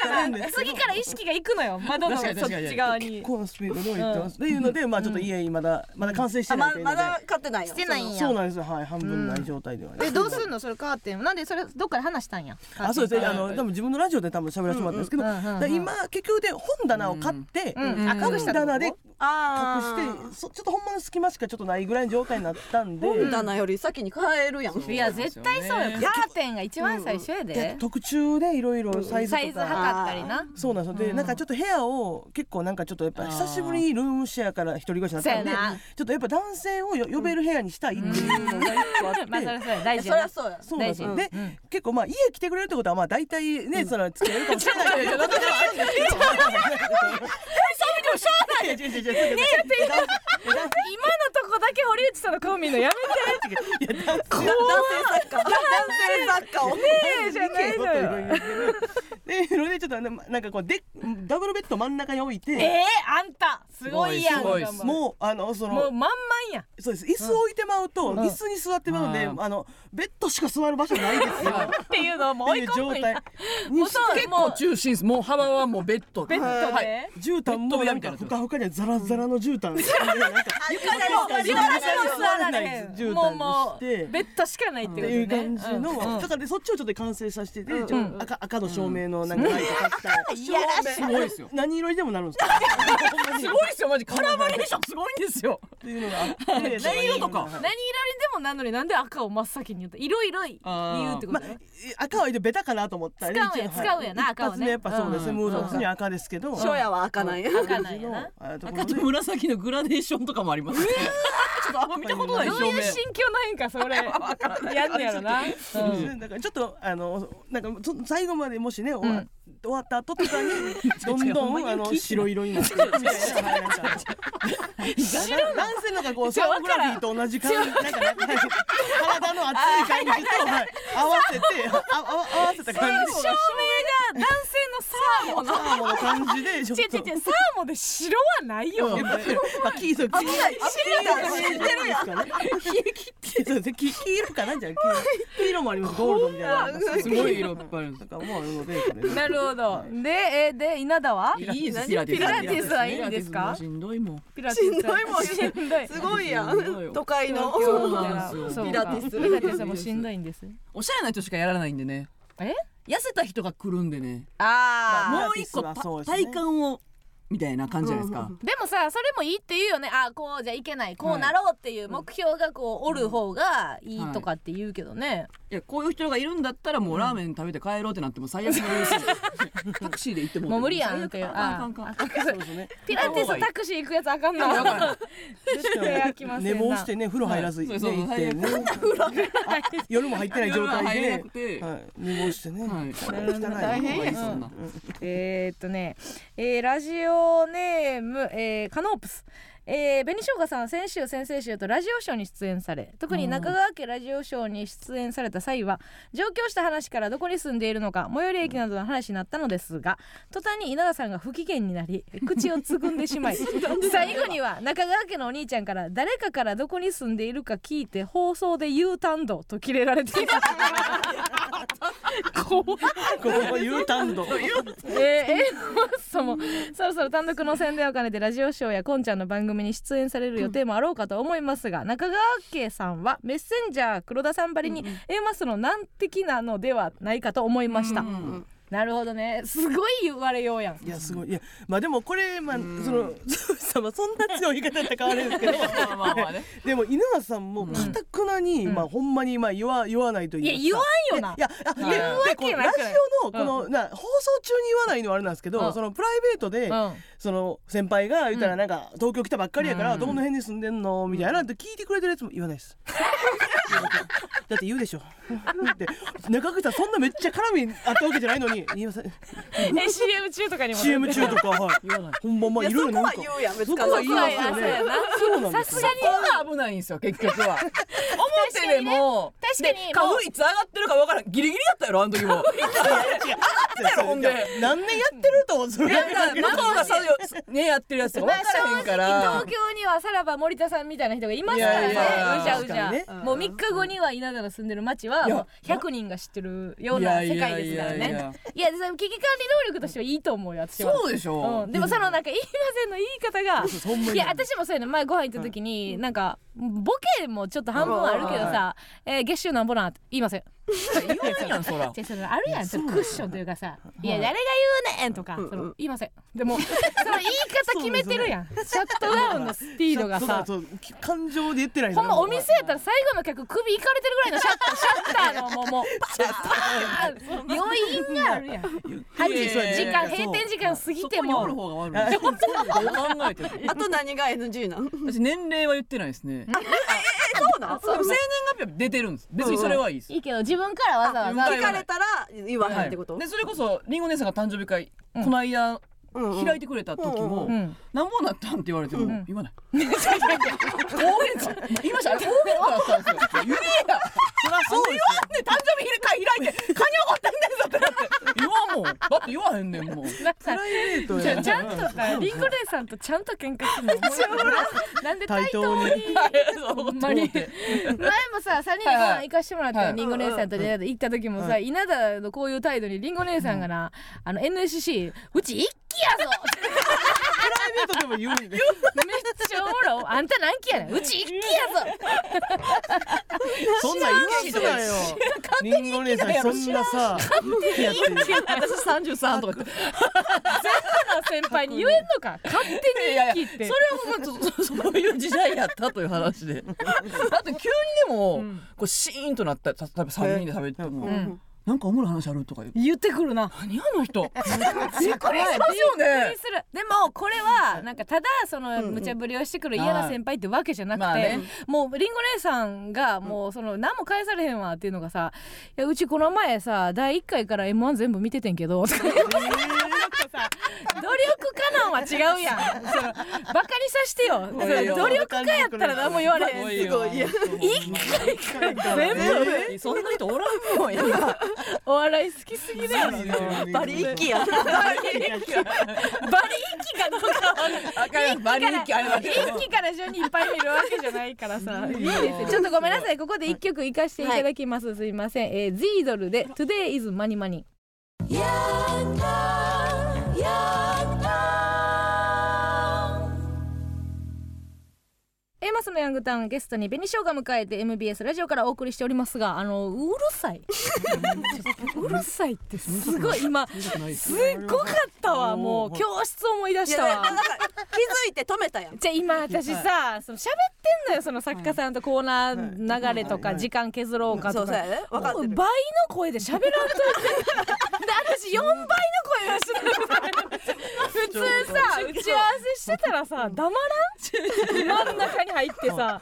B: なるから。次から意識がいくのよ窓のそっち側に。
D: 結構なスピードでは行ってます？っていうのでまあちょっと家にまだまだ完成して
A: あ
D: ない
A: まだ買ってないよ
B: してないんや。
D: そうなんです。よはい半分ない状態では。ね
B: えどうすんの？それカーテンなんでそれどっかで話したんや？
D: あそうです。ねあの多分自分のラジオで多分喋らせてもらったんですけど、今結局で本棚を買って、
B: うんうんあ
D: 本
B: 隠した
D: 棚で隠
A: あ
D: してそちょっとほんまの隙間しかちょっとないぐらいの状態になったんで、
A: 本棚より先に買えるやん。
B: いや絶対そうよ。カーテンが一番最初や
D: で。
B: で
D: 特注でいろいろサイズとか。
B: サイズ測ったりな。
D: そうなんですよ。で、なんかちょっと部屋を結構なんかちょっとやっぱ久しぶりにルームシェアから一人暮らしになったんでちょっとやっぱ男性をよ呼べる部屋にしたいっていうのが一個あって、
B: まあそれそれ大事
A: そりゃそうや。
D: そうなんですよ。
B: 大
D: で、結構まあ家来てくれるってことはまあ大体ね、その付き合えるかもしれないけど。いやいや、だからあるんですけど。そうしない。ね
B: 今のとこだけ堀内さんの顔見るのやめて。
D: いや、男性
A: 作家。男性作家。を
B: じゃないのよ
D: で、それでちょっとねなんかこうでダブルベッド真ん中に置いて、
B: えー、あんた。すごいやん。
D: もうあのその
B: もうまんまん。や
D: そうです椅子置いてまうと椅子に座ってまうんで、
E: うん。
D: あのベッドしか座る場所ないですよ。
B: っていうのをもう
D: 状態。にして
E: 結構中心です。もう幅はもうベッド。
B: ベッドで、
E: はい。
D: 絨毯もなんかふかふかにはザラザラの絨毯。
B: も座られへん
D: 絨毯に
B: もうもう
D: して
B: ベッドしかないって
D: いう感じじの、
B: うん。
D: だからでそっちをちょっと完成させてて、赤赤の照明のなんかライト買ったら、
A: いやらしい。
E: すごいですよ。
D: 何色にでもなるんですか？
E: すごいですよ。マジ。カラーバリエーションすごいんですよ。
D: っていうのがあって
E: 何色とか。
B: 何色にでもなんのになんで赤を真っ先に言った色々言うってこ
D: まあ
B: とね、
D: 赤はベタかなと思ったら
B: 使うんや
D: 一応
B: 使うんやな
D: はい
B: 赤はね。
D: やっぱそうですね、
B: うん。
D: ムード普通に赤ですけど、
A: 初夜は赤なんや。
B: 赤なんやな。
E: 赤と
D: で。
E: 紫のグラデーションとかもありますねちょっとあんま見たことない
B: どういう心境の変化それ。やんねやろな、
D: そうだからちょっとあのなんかそ最後までもしね終わ,、終わった後とかに どんどんあの白色になっていくみたいなはいなんか男性のがこうサーフグラフィーと同じ感じなんかね体の熱い感じと、はい、合わせてああ合わせた感じで
B: 照明が男性のサーモンの
D: サーモンの感じでちょっと
B: 違う違う違うサーモンで白はないよ、
D: やっぱまあ、黄色黄色知ってるやん。そうですね黄黄色かな？じゃあ黄黄色もあります。ゴールドみたいな。
E: すごい色いっぱいあるんです。
D: とかもある。
B: なるほど。でえーで稲田は？い
E: いです。
B: 何
E: ピラティス。
B: ピラティスはいいんですか？
E: しんどいもん。
B: ピラティス。
A: しんどいもん。
B: しんどい。
A: すごいや
E: しん
A: 都会の。ピラティス。
B: ピラティスもしんどいんです。
E: おしゃれな人しかやらないんでね。
B: え？
E: 痩せた人が来るんでね。
B: あ
E: もう一個体幹をみたいな感じじゃないですか。
B: でもさそれもいいって言うよね。あこうじゃいけない。こうなろうっていう目標がこうおる方がいいとかって言うけどね、
E: い。やこういう人がいるんだったらもうラーメン食べて帰ろうってなっても最悪の優先タクシーで行っても
B: もう無理やんっ
E: 最
B: て
E: あかんあかん。あかん。
D: そうですね。
B: ピラティスタクシー行くやつあかん
E: な。い
B: 絶対
D: 寝坊してね、風呂入らずね、
E: はいそうそう。
D: 行ってね。あ夜も入ってない状態で。寝坊してね。
E: はい。
D: 汚い
B: 大変やえー、っとね、えーラジオネーム、えーカノープス。えー、紅しょうがさん先週先々週とラジオショーに出演され特に中川家ラジオショーに出演された際は上京した話からどこに住んでいるのか最寄り駅などの話になったのですが途端に稲田さんが不機嫌になり口をつぐんでしまい 最後には中川家のお兄ちゃんから誰かからどこに住んでいるか聞いて放送で言うたんどとキレられていた 怖い
D: ここ U ターンド。
B: えー、えー、そもそろそろ単独の宣伝を兼ねてラジオショーやこんちゃんの番組に出演される予定もあろうかと思いますが、中川家さんはメッセンジャー黒田さんばりに A マスの難敵なのではないかと思いました、
E: うん
B: なるほどね。すごい言われようやん。
D: いやすごい。いやまあでもこれまあそのさまあそんな強い言い方やったら変わるんですけど。
E: まあまあまあね。
D: でも稲田さんもかたくなに、まあほんまにまあ言わ言わないと
B: い
D: 言い
B: や言わんよな。い
D: やあで
B: 言うわ
D: でこのラジオのこの、な放送中に言わないのはあれなんですけど、
B: うん。
D: そのプライベートで、
B: うん。
D: その先輩が言ったらなんか、東京来たばっかりやから、
B: うん。
D: どこの辺に住んでんの？みたいなって聞いてくれてるやつも言わないです。だって言うでしょ。って中口さんそんなめっちゃ絡みあったわけじゃないのに言いません。
B: え CM 中とかにも。
D: CM 中とかはい。
E: 言わない。
D: 本番まあ
A: い
D: ろいろなんか
A: 言うやん別に。
D: そこは言いますよね。
B: やな
D: そうなんですよ。
B: さすがに
E: 危ないんですよ結局は。表でも
B: 確かに
E: で花粉いつ上がってるかわからん。ギリギリやったやろあの時も。ほんで
D: 何年やってると思うそれ。
E: なんか向こうがさねやってるやつ分からへんから。
B: 東京にはさらば森田さんみたいな人がいますからね。うじゃうじゃ、もう3日後には稲田が住んでる町はい
E: や。
B: もう100人が知ってるような世界ですからねいやその危機管理能力としてはいいと思うよ私は。
E: そうでしょ。
B: うん、でもそのなんか言いませんの言い方がいや私もそういうの前ご飯行った時になんかボケもちょっと半分あるけどさ「えー月収なんぼなん?」って言いません
E: 言わんやんそら。
B: じゃあそれあるやんちょっとクッションというかさ「い。や誰が言うねん」とかその言いません。でもその言い方決めてるやん。シャットダウンのスピードがさ。
D: 感情で言ってない
B: ほんまお店やったら最後の客首いかれてるぐらいのシャッターシャッターのもうもうパーン余韻があるやん。8
E: いやいやいや
B: 時間閉店時間過ぎて
E: そこにおる
B: も
E: 方が悪い。どう考えても
A: あと何が NG なん？
E: 私年齢は言ってないですね。
A: そうなん？
E: 生年月日は出てるんです。別にそれはいいです。
B: いいけど自分からわざわざ
E: あ
A: 聞かれたら言わへんってこと、
E: でそれこそりんご姉さんが誕生日会
B: うん。
E: この間開いてくれた時も
B: うん「
E: なん。ぼなったん?」って言われても
B: ん。
E: 言わない。方言いました方言かだったんですよ。言えや
D: そりゃそうですよ。
E: ね誕生日会開いて「カニおごったんです」って。なって言わんもん。だって言わへんねんもん。
D: プライベートや
B: じゃあちゃんとさリンゴ姉さんとちゃんと喧嘩するの？なんで対等に？ほんまに前もさ3人行かしてもらったリンゴ姉さんと出会って行った時もさ稲田のこういう態度にリンゴ姉さんがなあの NSC うち一気やぞ。
D: プライベートでも言うんで。
B: めっちゃほらあんた何期やねん。うち一期やぞ。
D: そんなん言わすなよ。リンゴ姉さんそんなさやってる。
E: 私三十三とか言って。
B: 先輩に言えんのか。勝手に
E: いやいや
B: 一期って
E: それはほんまそ そういう時代やったという話で。だって急にでも、
B: うん。
E: こうシーンとなったた例えば三人で食べても、
B: ん
E: なんかおもろい話あるとか言
B: ってくるな。
E: 何あの人。びっくりしますよ
B: びっく
E: ね
B: りするでもこれはなんかただその無茶ぶりをしてくる嫌な先輩ってわけじゃなくて、もうりんご姉さんがもうその何も返されへんわっていうのがさ「いやうちこの前さ第1回から m 1全部見ててんけど」とか言ってさ努力家なんは違うやん。そのバカにさしてよ。そ努力家やったら何も言われへん。
E: すごいよ。
B: 全部
E: そんな人おらんもん今
B: お笑い好きすぎだよ
A: バリ一気や。
B: バリ一気かどうかは
E: あかんバリ一気ありましたよ
B: 一期から順にいっぱい見るわけじゃないからさ。いいですよ。ちょっとごめんなさい。ここで一曲行かしていただきます、すいません、えー、ゼードルで Today is Money Money Yeah. エマスのヤングタウンゲストに紅しょうが迎えて MBS ラジオからお送りしておりますがあのうるさい。うるさいってすごい。今すっごかったわ。もう教室思い出
A: い
B: したわ。
A: 気づいて止めたやん。
B: じゃあ今私さその喋ってんのよその作家さんとコーナー流れとか時間削ろうかとか。倍の声で喋らんといてで私4倍の声がしてる。普通さ打ち合わせしてたらさ 黙らん？真ん中に入ってさ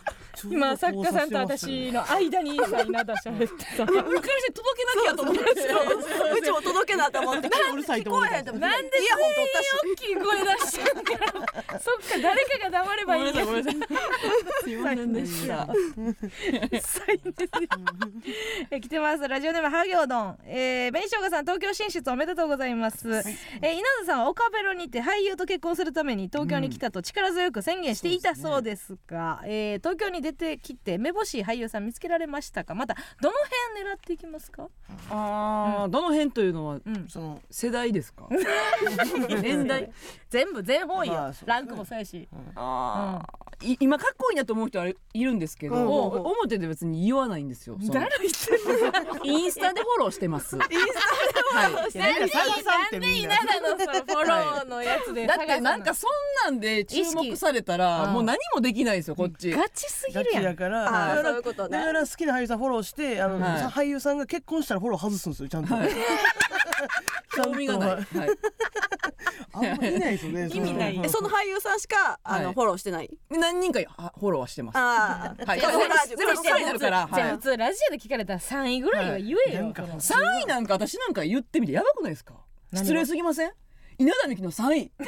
B: 今作家さんと私の間にさ稲田喋ってさ
E: うっかりして届けなきゃと思って
A: うちも届けなと思って
D: うるさいと思
A: って。
B: なんで
A: イヤホン取ったし
B: 大きい声出しちゃうから。そっか誰かが黙ればいいんや
E: ごめんなさいすいませんでした
B: 最低ですえ来てます。ラジオネームハギョドン、えー、紅しょうがさん東京進出おめでとうございます、えー稲田さんは岡ベロにて俳優と結婚するために東京に来たと力強く宣言していたそうですが、えー東京に出てきてめぼしい俳優さん見つけられましたか？またどの辺狙っていきますか？
E: ああどの辺というのは
B: うん。
D: その
E: 世代ですか？年代？
B: 全部全方位よ、
D: まあそう
B: ランクもそうやし。
E: あー。い今かっこいいなと思う人はいるんですけど、
A: うん。
E: お表で別に言わないんですよ。
B: 誰言ってる
E: インスタでフォローしてます。インスタでフォロー
D: いやみんな探さんって
B: なんで稲田のそのフォローのやつで
E: だってなんかそんなんで注目された
B: 意
E: ら
B: 識
E: もう何もできないですよこっち。
B: ガチすぎ
D: ガチ
B: るや
D: からだから
A: そういうことね。
D: だから好きな俳優さんフォローしてあの、
E: はい。
D: 俳優さんが結婚したらフォロー外すんですよちゃんと、
E: 興味がない、はい、
D: あんまいないですよね
B: 意味ない。
A: えその俳優さんしかあの
E: はい。
A: フォローしてない？
E: 何人かあフォローはしてます。
A: ああ
E: はい。
A: でもほら
E: 全部一緒になるからはい。
B: じゃあ普通ラジオで聞かれたら3位ぐらいは言えよ、
D: なんか
B: その
E: 3位なんか私なんか言ってみてやばくないですか？失礼すぎません？稲田美希の3位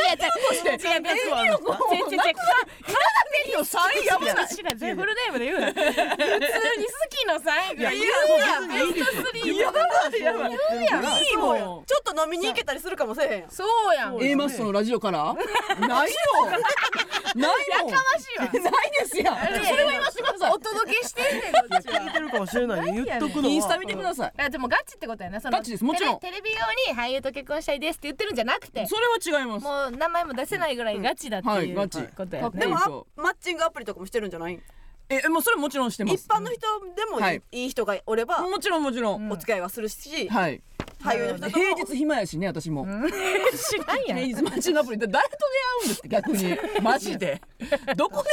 B: いやじゃあ
E: して
B: 違う違う違う。違う違う。
E: 美希の3位やばない
B: 知らん全フルネームで言う。な普通に好きの3位ぐらい言うやんベスト3
E: やばいやばい
B: 言うやん。
E: いいもん。
A: ちょっと飲みに行けたりするかもしれへんやん。
B: そうやん。
E: A マッソのラジオから？ないよないもん。
B: やかましいわ。
E: ないですやん。それは言わせてください。
B: お届けしてんねんこっちは。
D: 聞いてるかもしれない。言っとくのは。
E: インスタ見てください。
B: あでもガチってことやな。その
E: ガチです。もちろん。
B: テレテレビ用に俳優と結婚したいですって言ってるんじゃなくて。
E: それは違います。
B: もう名前も出せないぐらいガチだっていう、
E: はいガチ。
B: ことやね。
E: はい
A: でもマッチングアプリとかもしてるんじゃない？
E: えもうそれもちろんしてます。
A: 一般の人でも
E: はい。
A: いい人がおれば
E: もちろんもちろん、
B: うん。
A: お付き合いはするし
E: はい。
A: 俳優の人とも。
E: 平日暇やしね私も、
B: 知らんやん。
E: 平日マッチングアプリで誰と出会うんですって逆に。マジで。どこで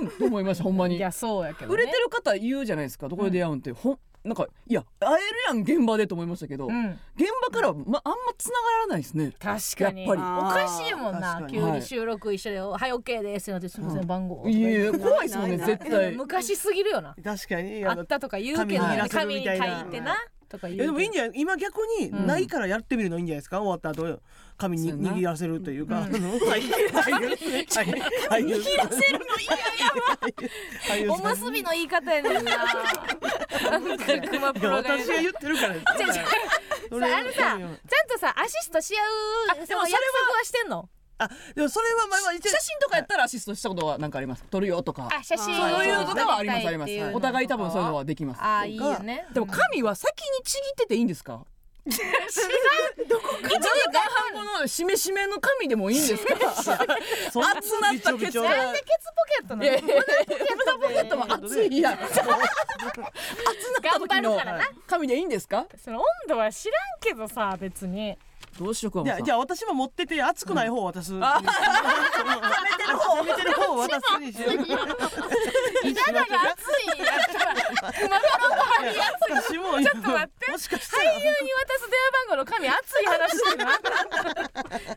E: 出会うん？と思いましたほんまに。
B: いやそうやけど、ね、
E: 売れてる方言うじゃないですか。どこで出会うんって、ほんなんかいや会えるやん現場でと思いましたけど、
B: うん。
E: 現場からは、ま、あんま繋がらないですね。
B: 確かに。
E: やっぱり。
B: おかしいもんな。急に収録一緒で「はい OK です」よってすみません番号
E: いや怖いですもんね
A: ないない
E: 絶対
B: 昔すぎるよな。
D: 確かに。
B: あったとか言うけどね紙に書
D: い
B: てなとか言う
D: えでもいいん
B: じ
D: じゃない？今逆に
B: うん。
D: ないからやってみるのいいんじゃないですか？終わった後紙に握らせるというか、握らせるのいややばい。
B: おむすびの言い方やねんな。
D: 私が言ってるから。
B: あのさちゃんとさアシストし合う
E: でも
B: 約束はしてんの？
D: あでもそれはまあまあ一応
E: 写真とかやったらアシストしたことはなんかあります？撮るよとか。
B: あ写真。
A: あ
E: そういうのとかはありますありますお互い多分そういうのはできます。
B: あいいよね。
E: でも紙は先にちぎってていいんですか？1時間半後のしめしめの髪でもいいんですか？熱なったケツ
B: なんでケツポケットないの
E: ポケットも熱いやん熱なった
B: 頑張
E: 時の
B: るからな
E: 髪でいいんですか
B: その温度は知らんけどさ別に
E: どうしようか
D: いやじゃあ私も持ってて熱くない方を渡す。冷めてる方冷めてる方を渡すにしよう。
B: 板が熱い。んやったら熊
D: 私も
B: ちょっと待って。
D: もしかした
B: 俳
D: ら
B: 優に渡す電話番号の紙熱い話してな。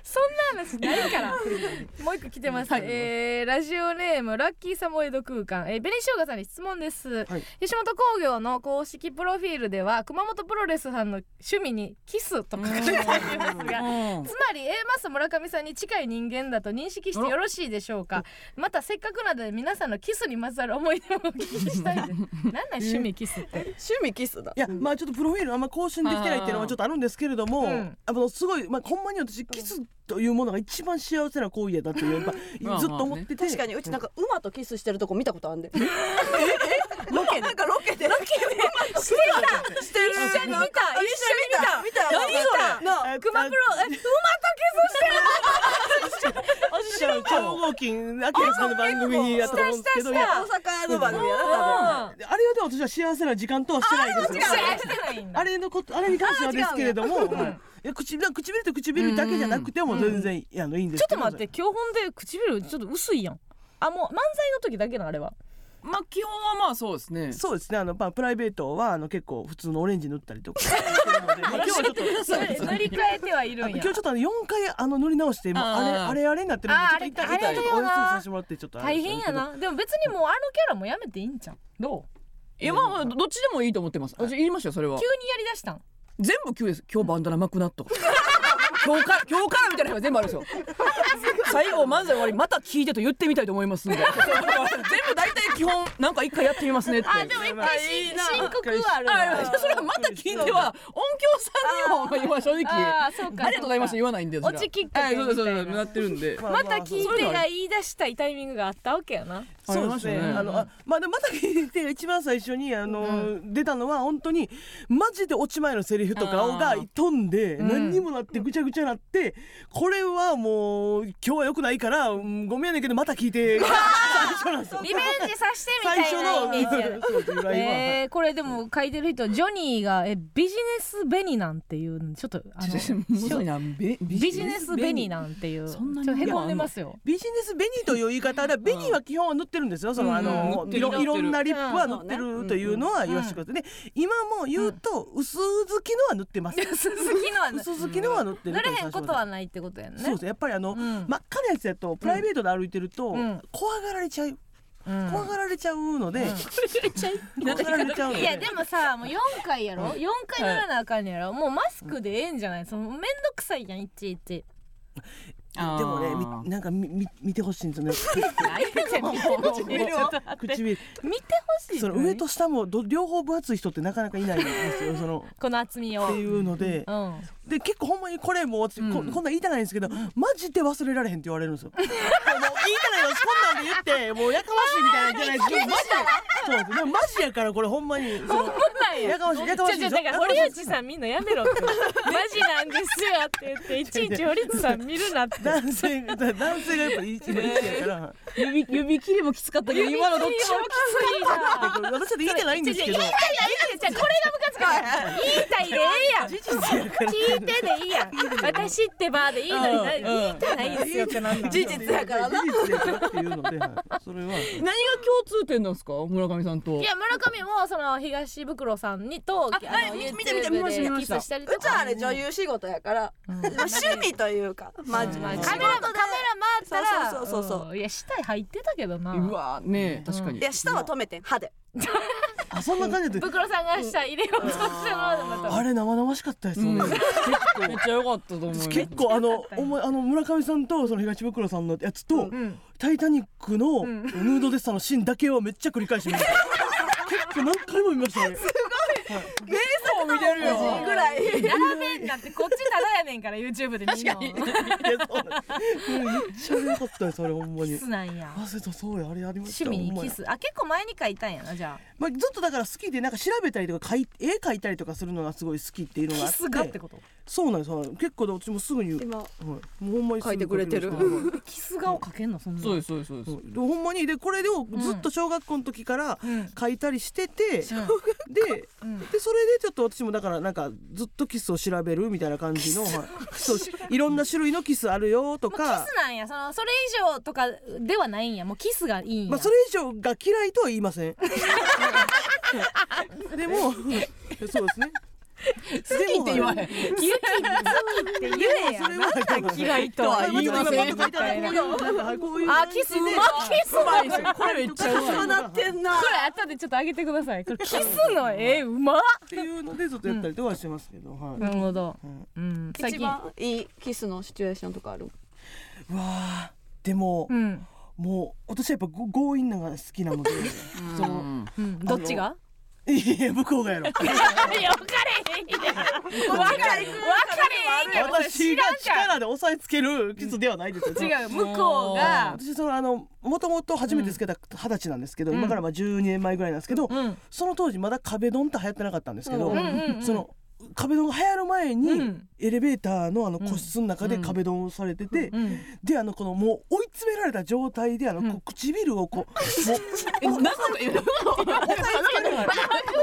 B: そんな話ないから。もう一個来てます、
E: はい
B: えーラジオネームラッキーサモエド空間、えー、紅生姜さんに質問です、
D: はい。
B: 吉本興業の公式プロフィールでは熊本プロレスさんの趣味にキスと書かれていますが
E: うん。
B: つまり A マス村上さんに近い人間だと認識してよろしいでしょうか？またせっかくなので皆さんのキスにまつわる思い出もお聞きしたいで。すな趣味キスって？
A: 趣味キスだ。
D: いやまあちょっとプロフィールあんま更新できてないっていうのはちょっとあるんですけれども、
B: うん。
D: あのすごいまあほんまに私キスというものが一番幸せな行為やだっていうやっぱ
E: まあ
D: ずっと思ってて、
A: 確かにうちなんか馬とキスしてるとこ見たことあんで。え？えロケなんかロケで。ロケで？してたしてる。
B: 一緒に見た。一緒に見た。
A: 見た。何それ？
B: 熊プロえ馬と
D: 超超合金アキラさんの番組にやったと思うんですけどいや
A: 大阪の番組やな多分
B: あ
D: あれはでも私は幸せな時間とはしてないですあれのことあれに関してはですけれども、はいいや唇唇と唇だけじゃなくても全然、あのいいんですけど。
B: ちょっと待って今日ほんで唇ちょっと薄いやん。あもう漫才の時だけのあれは。
E: まあ基本はまあそうですね。
D: そうですねあの、まあ、プライベートはあの結構普通のオレンジ塗ったりとか。してるので、まあ、今日はちょっと
B: 塗り替えてはいるんや
D: 今日ちょっとあの4回あの塗り直してもうあれ
E: あ
D: れあれになってるんでちょっと一旦ちょっとお休みさせてもらってちょっとあれ
B: 大変やなでも別にもうあのキャラもやめていいんじゃんどう
E: いやまあまあどっちでもいいと思ってます私言いましたよそれは
B: 急にやりだしたん
E: 全部急です今日バンダナ巻くなと。か今日から今日からみたいなのが全部あるんですよ。最後漫才終わりまた聞いてと言ってみたいと思いますんで。全部大体基本なんか一回やってみますねって。
B: あでも一回し申告はある
E: それはまた聞いては音響さんにも今正直
B: あーそうか。
E: ありがとうございました言わないんで
B: 落ちきっかけ
E: はいそうですそう
B: みたいな
E: ですなってるんで。
D: まあ
B: また聞いてが言い出したいタイミングがあったわけやな
D: そうですね。
E: あ
D: のあまあでもまた聞いて一番最初にあの、出たのは本当にマジで落ち前のセリフとかが
E: あー
D: 飛んで、
B: うん。
D: 何にもなってぐちゃぐちゃなってこれはもう今日は良くないから、うんごめんやねんけどまた聞いて。最初なんですよ。
B: リベンジさしてみた
D: 最初
B: いなイ
D: の
B: メー。えー、これでも書いてる人ジョニーがえビジネスベニなんていうの？ちょっとあの
E: ビ
B: ビジネスベニなんていうち
E: そんなに
B: ょっとへこんでますよ
D: ビジネス紅という言い方で紅は基本は塗ってるんですよ。そのあのいろいろんなリップは塗
A: うん
D: ってるというのは言わせてください。で今も言うと薄付きのは塗ってます。
B: 鈴木のは
D: 薄付きのは塗ってる
B: 塗れへんことはないってことやんね。
D: そうですやっぱりあの、
B: うん。
D: 真っ赤なやつやとプライベートで歩いてると、
B: うん。
D: 怖がられちゃう、
B: うん。
D: 怖がられちゃうので、
B: うん。
D: 怖がられちゃう
B: いやでもさもう4回やろ？4回塗らなあかんねやろ？もうマスクでええんじゃない？そのめんどくさいやんいちいち
D: でもねみなんかみみ見てほしいんですよね。
B: 唇見て。ほしい
D: その上と下もど両方分厚い人ってなかなかいないんですよ。その。
B: この厚みを。
D: っていうので、
B: うん
D: で結構ほんまにこれもう
E: うん。
D: こんなん言いたないんですけどマジで忘れられへんって言われるんですよ。もう言いたないよこんなんで言ってもうやかましいみたいなんじゃないですけど マジで。そうですでもマジやからこれほんまにその
B: なんや。
D: やかましいやかましい。
B: だから堀内さんみんなやめろって。マジなんですよって言っていちいち堀内さん見るなって。
D: 男性が男性がやっぱ一番一やから。
E: 指指切りもきつかったけど今のどっちも
B: きついな。
D: 私は言いたないんですけど。
B: 言いたい言いたいじゃあこれがムカつく言いたいでええやん。
D: 事実やから。
B: 聞いてでいいやん。私ってばーでいいのにな
E: うん
B: 言いたないですよ。
A: 事実やからな
D: 事実やから。っていうので、はい。それは
E: 何が共通点なんですか？村上さんと。
B: いや村上もその東袋さんにとあの
E: 見て見て見ました見した
B: でキスしたり
A: うちはあれ女優仕事やから、
B: うん。
A: まあ趣味というかマジ、
B: まあ
A: 仕
B: カメラカメラ回ったら。
A: そうそうそうそうん。
B: いや下に入ってたけどな。
E: うわね確かに。
A: いや下は止めて歯で。
D: あそんな感じで。
B: 袋さんが下入れようとしてもらう
D: あれ生々しかったです
E: うん
D: もん、
E: めっちゃ良かったと思います
D: 結構あのお前あの村上さんとその東袋さんのやつと、
B: ん。
D: タイタニックのヌードデッサンのシーンだけをめっちゃ繰り返し見ました。結構何回も見ましたね
A: 名作
E: も見てるよ。
A: ぐらい
B: 並べんなんてこっちただやねんから YouTube で見んの。
D: いやそうなんです。うんめっちゃ良かったよそれほんまに。
B: キスなんや。
D: あそうそうやあれありました。
B: 趣味にキス。あ結構前に書いたんやなじゃ
D: まあ、ずっとだから好きでなんか調べたりとか絵描いたりとかするのがすごい好きっていうのがあって。
B: あキスがってこと？
D: そうなんですそうなんです。結構で私もすぐに、はい、
A: 今
D: もうほんまにすぐ
A: 描いてくれてる。
B: キス顔描けんのそんな
E: そうですそうですそうです。
D: うほんまに。でこれをずっと小学校の時から
B: うん。
D: 描いたりしてて、で
B: うん。
D: でそれでちょっと私もだからなんかずっとキスを調べるみたいな感じの、はい、そうしいろんな種類のキスあるよとか。
B: キスなんや。そのそれ以上とかではないんや。もうキスがいいんや、
D: まあそれ以上が嫌いとは言いません。でもそうですね
E: 好きって言わへん。
B: 好きって言えや。
D: それは
B: なんか嫌いとは言いません。あキスうまキス
E: うまいですよこれめっちゃうまい。
A: なってんな
B: これ後でちょっと上げてください。これキスの絵うまっ。
D: っていうのでずっとやったりとかはしてますけど、はい。
B: なるほど。
D: うん。
B: うん。最
A: 一
B: 近
A: 番いいキスのシチュエーションとかある？
D: うわあでも、
B: うん。
D: もう私はやっぱご強引なのが好きなので。その
B: どっちが？
D: いや向こうがやろ。
B: いや分かれへんやん分かれへんやん
D: 私が力で押さえつけるキスではないですよ。
B: 違う向こうが。
D: 私そのあのもともと初めてつけた二十歳なんですけど、
B: うん。
D: 今からまあ12年前ぐらいなんですけど、
B: うん。
D: その当時まだ壁ドンって流行ってなかったんですけど、
A: うん。
B: うんうんうん。
D: その壁ドンが流行る前に、
B: うん。
D: エレベーターのあの
B: うん。
D: 個室の中で壁ドンをされてて、
B: うん。
D: であのこのもう追い詰められた状態であの、こう唇をこう もう
E: えなんかえなんか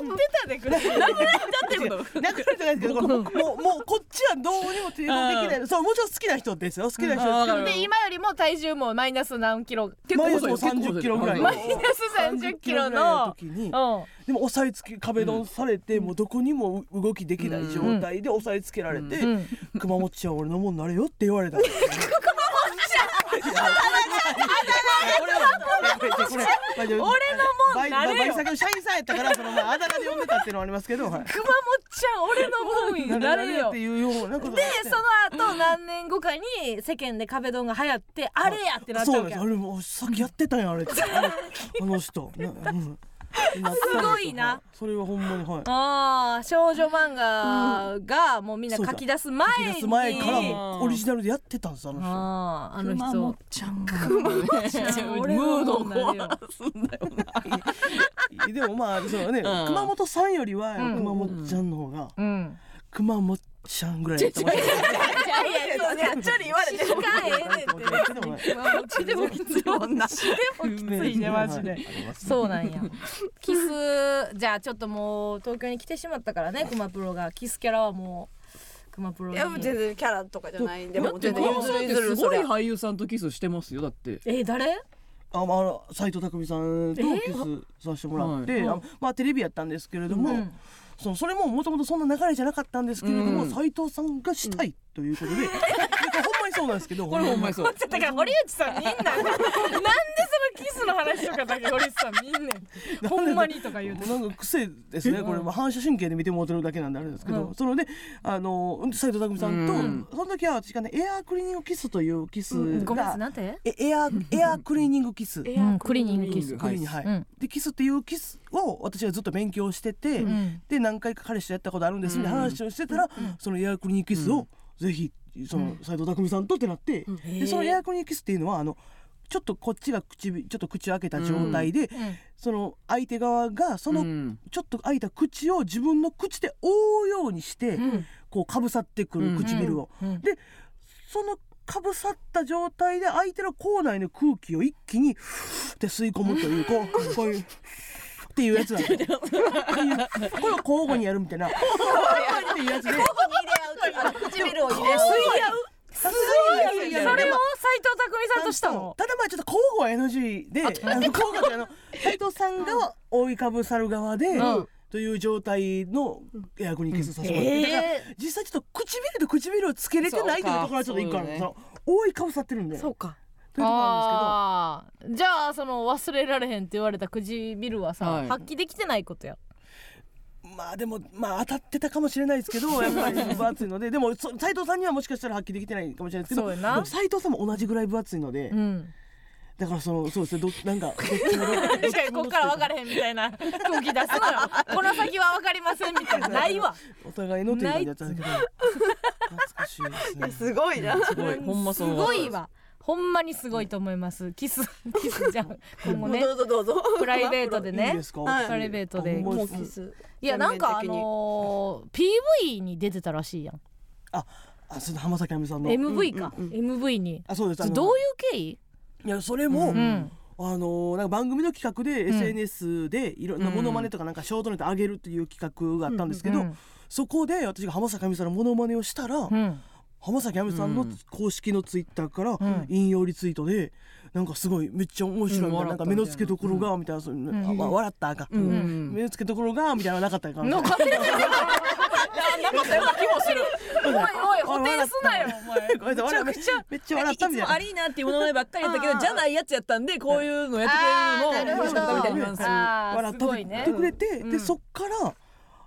B: 出たでくれ。
D: 殴られてないですけどこのもうもうこっちはどうにも抵抗できないそうもちろん好きな人ですよ好きな人で
B: で今よりも体重もマイナス何キロ？
E: 結構
D: マイナス
E: 細い
D: 30キロぐらい。
B: マイナス30キロの
D: 時に
B: うん
D: でも押さえつけ壁ドンされて、もうどこにも動きできない状態で押さえつけられて、
B: うん。
D: 熊本ちゃん俺のもんなれよって言われた。んですよ、ね。俺のもん
B: なれよ
D: バイト先の社員さんやったからそのまああだ名で呼んでたっていうのはありますけど、はい、
B: 熊本ちゃん俺のもんになれよ
D: っていうようなこと
B: でその後何年後かに世間で壁ドンが流行ってあれやってなったわけや
D: ですあれもうさっきやってたんやあれってあの人な,、うん、
B: すごいな。
D: それはほんまにはい。
B: あー少女漫画がもうみんな書き出す前
D: 書き
B: に
D: 出す前からもオリジナルでやってたんですあの人。
B: あーあの
E: 熊
B: 人
E: 本ちゃんが。
B: 俺
E: ムードを
B: のもんなるよ。
E: すんだよ。な
D: でもまあそうね、
E: ん。
D: 熊本さんよりは
B: うん。
D: 熊本ちゃんの方が、
B: うん。
D: 熊本ちゃんぐらい。やってましたね
B: いやい。やそうねちょり言われてるかえって
D: でもね
B: 熊本でもきつい。もんなしでもきついねマジでそうなんやキスじゃあちょっともう東京に来てしまったからね熊プロがキスキャラはもう熊プロに
A: い。や全然キャラとかじゃない。んでも全然譲
E: 熊本さんってすごい俳優さんとキスしてますよだって
B: え誰
D: あまあ斉藤匠さんとキスさせてもらって、まあテレビやったんですけれども、そのそれももともとそんな流れじゃなかったんですけれども、
E: うん。
D: 斉藤さんがしたいということで、そうなんですけど
E: これほんまにそう。
B: だから堀内さんみんななんでそのキスの話とかだけ堀内さんみんねんほんまにとか言うて
D: なんか癖ですね、これ、まあ、反射神経で見てもらってるだけなんであれですけど、
B: うん。
D: そのであの斉藤匠さんと、
E: うん。
D: その時は私がねエアークリーニングキスというキス
B: ごめんな
D: が、
B: さいなんて？
D: えエアーエアークリーニングキス。
A: エ
B: うん。クリーニングキス。
E: ク
D: クリーニングはい、
B: うん。
D: でキスっていうキスを私はずっと勉強してて、
B: ん。
D: で何回か彼氏とやったことあるんですみたいな話をしてたら、そのエアークリーニングキスをぜひその斉藤匠さんとってなって、でそのエアークリーニキスっていうのはあのちょっとこっちが口ちょっと口を開けた状態で、その相手側がその
E: うん。
D: ちょっと開いた口を自分の口で覆うようにして、こうかぶさってくる唇を。
B: うん。
D: でそのかぶさった状態で相手の口内の空気を一気にふーって吸い込むというこうこういう。っていうやつなんですよ。これを交互にやるみたいな。っていうやつで。
A: 唇を入れ
B: 吸い合う
D: さすがに
B: それを斉藤匠さんとしたの？
D: ただまあちょっと交互は NG で、あの交互ってあの斉藤さんが覆いかぶさる側で、
B: うん。
D: という状態のエアコンにキスさせてもらって、だから実際ちょっと唇と唇をつけれてないというところはちょっと一個ある。覆いかぶさってるんで。
A: そうか
D: ところなん
B: あー。じゃあその忘れられへんって言われた唇はさ、
E: はい。
B: 発揮できてないことや。
D: ですけど。まあでもまあ当たってたかもしれないですけどやっぱり分厚いので。でもそ斉藤さんにはもしかしたら発揮できてないかもしれないですけど
B: そうやな。
D: でも斉藤さんも同じぐらい分厚いので、
B: うん。
D: だからそのそうですね。どなんかどっちもどっちも
B: こっから分かれへんみたいな空気出すのよ。この先は分かりませんみたいな。ないわ。
D: お互いのっていう感じだったんだけど。懐かしいですね。
A: すごいな。
E: すごい。ほんますそう
B: ごいわほんまにすごいと思います。キス キスじゃん。今後ね。
A: どうぞどうぞ。
B: プライベートでね。プライベートで。いやなんかあのー PV に出てたらしいやん。
D: あその浜崎あゆみさんの。
B: MV か。
A: うんうん
B: MV に。
D: あそうです。あの
B: どういう経緯？
D: いやそれも、
B: うん。
D: あのなんか番組の企画で
B: ん。
D: SNS でいろんなモノマネとかなんかショートネタ上げるっていう企画があったんですけど、
B: うん
D: そこで私が浜崎あゆみさんのモノマネをしたら、
B: うん
D: 浜崎あゆみさんの公式のツイッターから
B: ん。
D: 引用リツイートでなんかすごいめっちゃ面白いみたいな,、
E: うん。
D: な。んか目の付けどころがみたいな、そういうのあまあ笑ったかん、
E: うん。
D: 目の付けどころがみたいなのなかったかな。
B: かなかったような気もする。おいおい補填すなよお前。
D: ごめんなさい笑めっちゃ。めっちゃ笑っ
E: い
D: たみたいな。
E: つもアリーナっていうものまねばっかりやったけどじゃないやつやったんでこういうのやってくれるのも嬉しかったみたいな
D: 笑ってくれて、
B: うん。
D: でそっから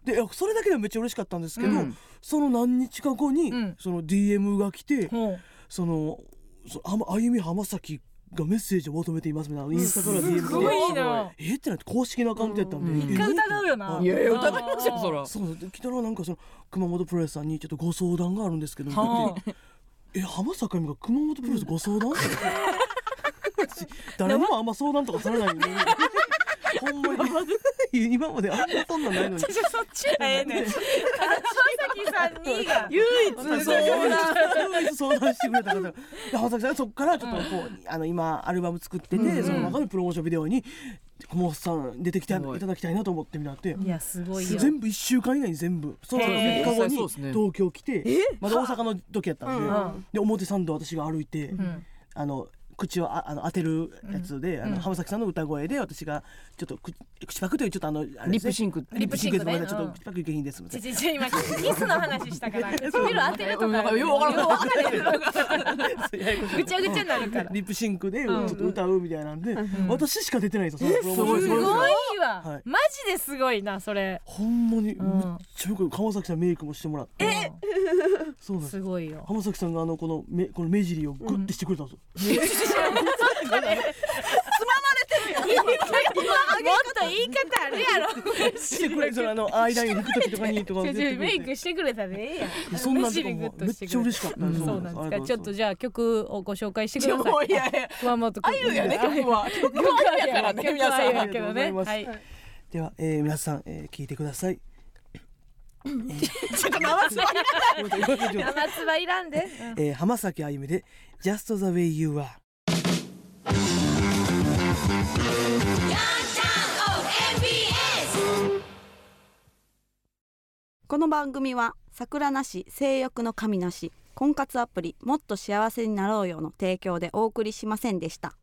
D: でそれだけでもめっちゃ嬉しかったんですけど、
E: うん
D: その何日か後に、
B: うん。
D: その DM が来て、
B: ほう。
D: そのそあまあゆみ浜崎がメッセージを求めていますみたいなインスタから DM
B: すごい
D: で。
B: な。
D: えってなって公式のアカウントやったんで、
E: うん。
D: え
B: 一回疑うよな。
D: はい
E: いやいや疑いますよそら。
D: そうで来たらなんかその熊本プロレスさんにちょっとご相談があるんですけどって言
B: は
D: って。え浜坂由美が熊本プロレスご相談？私 誰にもあんま相談とかされないのに ほんまに。今まであんまそんなんないのに。
B: そっちはええねん。浜崎さんにが
D: 唯一相談唯一相談してくれた方で浜崎さんはそこからちょっとこう、あの今アルバム作ってて、その中のプロモーションビデオに小本さん出てきてい。ただきたいなと思ってみたって。
B: いやすごいよ。
D: 全部1週間以内に全部。その
B: へー
D: 3日後に東京来てまだ大阪の時やったんで,、
B: ん
D: で表参道私が歩いて、
B: ん。
D: あの口をああの当てるやつで、あの
B: うん。
D: 浜崎さんの歌声で私がちょっと口口パクというちょっとあのね
E: リップシンク
B: リップシンクね
D: ごめんなさい。ちょ
B: うん
D: っと口パクいけへんですみたいな。
B: ちちち今キスの話したから。唇当てるとか
E: なん。かよう
B: 分からへん。ぐちゃぐちゃになるから
D: リップシンクでち
B: うん
D: ょっと歌うみたいなんで、私しか出てないんですよ
B: すごいわ、
D: はい。
B: マジですごいなそれ。
D: ほんまにめっ
B: ん
D: ちゃよく川崎さんメイクもしてもらって。そうなんです
B: すごいよ。
D: 浜崎さんがあのこの目この目尻をグッてしてくれたんですよ、まれてるやん
B: もっと言い方あるやろ
D: してくれそのあのアイライン引く時とかにとか
B: メイクしてくれたでええやん
D: そんなとか
B: 目尻グ
D: もめっちゃ嬉しかった
B: うんそうなんですかちょっとじゃあ曲をご紹介してください。
E: もういやいや
B: 熊本
E: あゆやね。曲は曲
B: 曲
E: は
B: は
E: やからね。皆さん
B: やけどね。
D: ありがとうござ
B: はい
D: では、えー、皆さん、えー、聞いてください
B: ちょっと生つばいらん生つばいらんで
D: えー、浜崎あゆみで Just the way you are
A: この番組は桜なし性欲の神なし婚活アプリもっと幸せになろうよの提供でお送りしませんでした。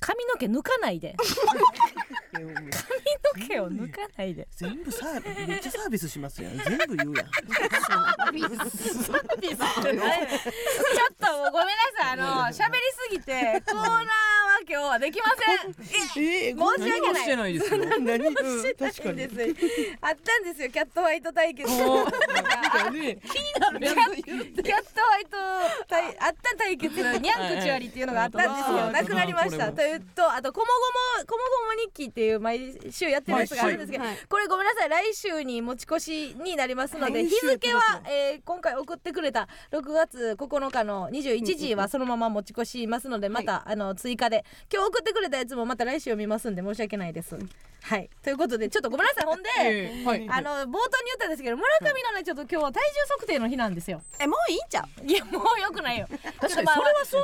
B: 髪の毛抜かないで 髪の毛を抜かないで。
D: 全部サービスめっちゃサービスしますやん。全部言うやん。
B: ちょっとごめんなさい。あの喋りすぎてコーナーは今日はできません。
D: えー、
B: 申し訳ない。
E: してないですよ。
D: 何、
B: あったんですよ。キャットファイト対決。
D: ね。
B: キャットファイト対あった対決ニャンクチュアリっていうのがあったんですよなくなりました。というとあとこもごもこもごも日記っていう毎週やってるやつがあるんですけど
A: はいはい
B: これごめんなさい来週に持ち越しになりますので日付は、えー今回送ってくれた6月9日の21時はそのまま持ち越しますのでまた、あの追加で今日送ってくれたやつもまた来週読みますんで申し訳ないです。はい。ということでちょっとごめんなさい。ほんで、あの冒頭に言ったんですけど村上のねちょっと今日は体重測定の日なんですよ。
A: えもういいんちゃう？
B: いやもうよくないよ。
E: 確かに
B: まあ
E: それはそ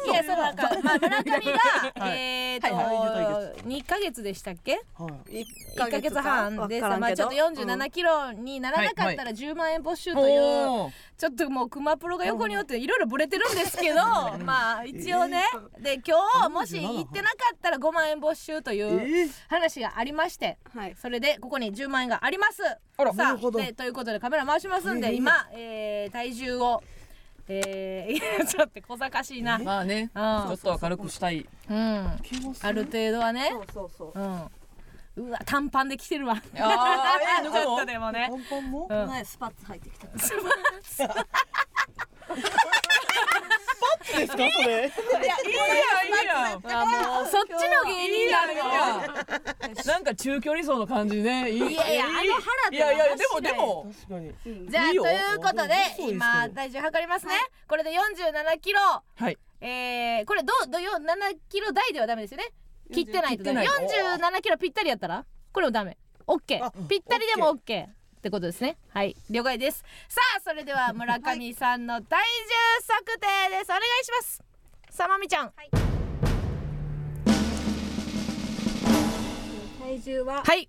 B: まあ村上が、
D: はい。
B: えっと、
D: はいはい
B: 2ヶ月でしたっけ？
D: はい。
B: 1ヶ月半でさまあちょっと47キロにならなかったら10万円没収という、ちょっともう熊プロが横におっていろいろブレてるんですけど まあ一応ね。で今日もし行ってなかったら5万円没収と
D: え
B: いう
D: ー、
B: 話がありまして
A: はい。
B: それでここに10万円があります。さあでということでカメラ回しますん
D: ええ
B: で今、えー体重をえー、い やちょっと小賢しいな。
E: まあね。
B: うん。
E: ちょっとは軽くしたい。
B: うん。ある程度はね。
A: そうそうそう。
B: うんうわ短パンで来てるわ。
E: あーえー、
B: ちょっ
E: と
B: でもね。
D: パンパンも？
B: うん。
A: 前スパッツ入ってきた。
D: ですかそれ？
E: いやいいやんいいやん
B: あもうそっちの芸人なのよ。
E: なんか中距離走の感じね。いい
B: いやいやあの腹
E: い。やいやでもでも。
D: 確かに。
B: じゃあ
E: いいよ。
B: ということで今体重測りますね。これで47キロ。
E: はい。
B: えー、これどうどうよ7キロ台ではダメですよね切ってないとダメ。
E: 切ってない
B: 47キロぴったりやったらこれもダメ。OK
D: あ
B: ぴったりでも OK ってことですね。はい。了解です。さあそれでは村上さんの体重測定です。お願いします。さまみちゃん。
F: 体重は、
B: はい。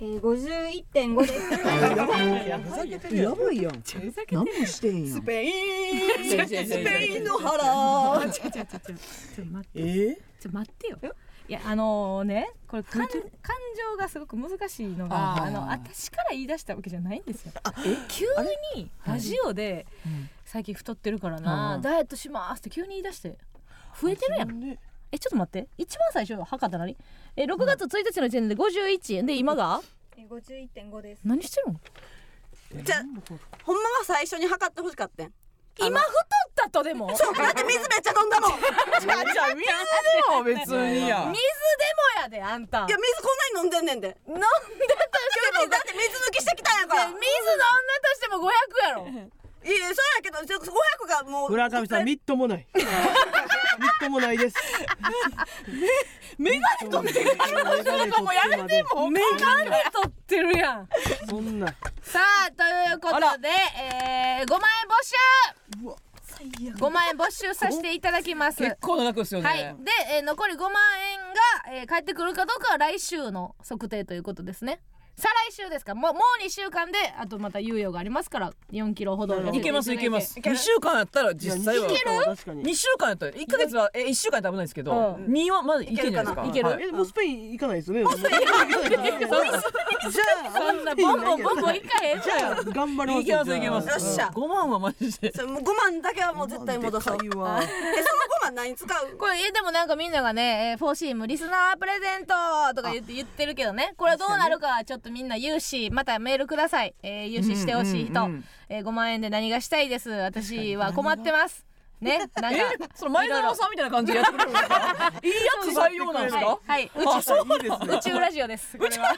F: えー、51.5です。
D: い。や
G: ばいやん。何もしてんやん。
D: スペイン。
E: ス
D: ペインの腹。
B: ちょちょちょちょちょっと待って。
D: え？ー
B: ちょ待ってよいやあのねこれ感感情がすごく難しいのが
E: あ
B: の私から言い出したわけじゃないんですよ。急にラジオで最近太ってるからな、
E: うん
B: ダイエットしますって急に言い出して増えてるやん。
D: ね。
B: えちょっと待って。一番最初測った何え6月1日の時点で51で今が？
F: えー、51.5です。
B: 何してるの？
A: じゃあほんまは最初に測ってほしかったん？
B: 今太ったとでも？水でも
A: だって水めっちゃ飲んだもん。いや
E: じゃあじゃあ水でも別にや。
B: やであんた。
A: 水こんなに飲んでんねんで。
B: 飲んだとしても
A: だって水抜きしてきたんやから。
B: 水飲んだとしても500やろ
A: いやそうやけど500がもう
D: 村上さんみっともない。みっともないです。
E: メガネとメガるのもやめてもう
B: メガネ取ってるやん。
D: そんな。
B: さあということで、えー、5万円没収5万円没収させていただきます。
E: 結構な額ですよね、
B: はい、で、えー残り5万円が、えー返ってくるかどうかは来週の測定ということですね再来週ですか。もうもう2週間であとまた猶予がありますから4キロほど。
E: いけますいけます。
B: ただいて
E: 2週間やったら実際は。
D: 確かに
E: 2週間やったら1ヶ月はえ1週間やったら危ないですけど
B: う
E: 2はまだいけるんじゃないですか。
B: いける
D: もうスペイン行かないですよね。もうスペイン行かないですよ。ねじゃあ
B: そんなボンボンボンボンいかへん。
D: じゃあ頑張ります。
E: いけますいけます。
A: よっしゃ。
E: 5万はマジで。
A: それもう5万だけはもう絶対戻そう。その5万何使う？
B: これえでもなんかみんながね、えー、フォーシームリスナープレゼントとか言って言ってるけどね。これはどうなるかちょっとみんな融資またメールください、えー、融資してほしい人、
E: うんうんうん
B: えー、5万円で何がしたいです。私は困ってますねなんか
E: その前園さんみたいな感じでやってくれるんですか？いいやつ採用なんですか？
B: はい、はい、宇
D: あそういいですね
B: 宇宙ラジオですこれは。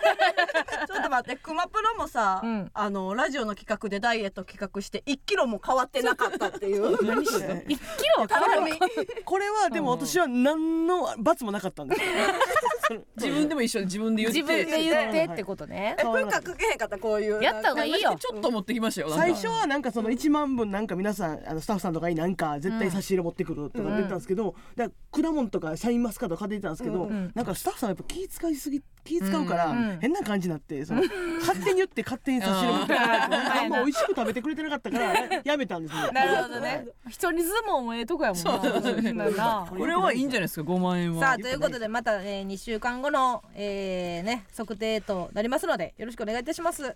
A: ちょっと待ってクマプロもさ、
B: うん。
A: あのラジオの企画でダイエット企画して1キロも変わってなかったっていう。
B: 1キロ
A: 頼み。
D: これはでも私は何の罰もなかったんです。
E: 自分でも一緒で自分で言って。
B: 自分で言ってってことね。
A: え文化かけへんかったこういう。
B: やった方がいいよ。
E: ちょっと持ってきましたよ。
D: 最初はなんかその1万分なんか皆さんあのスタッフさんとかになんか絶対差し入れ持ってくるとか言ったんですけど、だから果物とかシャインマスカット買っていたんですけど、
B: ん
D: なんかスタッフさんやっぱ気使いすぎ気使うから
B: うん
D: 変な感じになってその勝手に言って勝手に差し入れ持ってあん。ま美味しく食べてくれてなかったからやめたんですよ。
B: なるほどね。一人相撲もええとこやもんなな。
E: これはいいんじゃないですか5万円は。
B: さあということでまた、えー、2週間後の、えーね、測定となりますのでよろしくお願いいたします。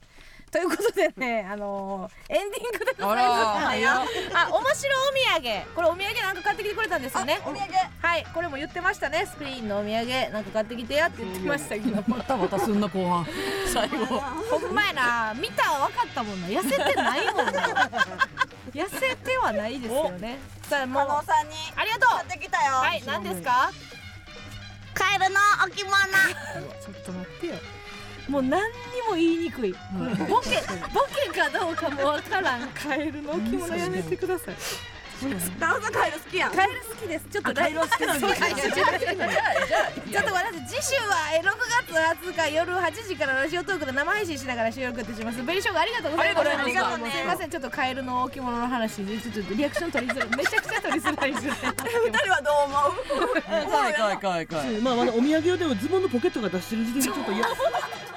B: ということでね、あのーエンディングでございます。
E: あ
B: 面白お土産。これお土産なんか買ってきてくれたんですよね。
A: お土産。
B: はい。これも言ってましたね。スペインのお土産なんか買ってきてやって言ってましたけど
E: またまたすんな後半。最後。
B: ほんまやな。見たら分かったもんな。痩せてないもんな。痩せてはないですよね。さあもう
A: さんに
B: ありがとう。
A: 買ってきたよ。
B: はい何ですか？
A: カエルの置物。
B: ちょっと待ってよもう何にも言いにくい、これボケボケかどうかもわからん。カエルの置物やめてください
A: 加納さんカエル好きやん。
B: カエル好きです。ちょっとカエル好きなんですちょっと待って次週はえー6月20日夜8時からラジオトークで生配信しながら収録ってします。ベリーショーがありがとうございます。
E: ありがとうございます。
B: すいませんちょっとカエルの置物の話でちょっとリアクション取りづらいめちゃくちゃ取りづらいですね
A: 二人はどう思う
E: かいかいかいかい
D: まあお土産用でもズボンのポケットが出してる時点でちょっと嫌。です。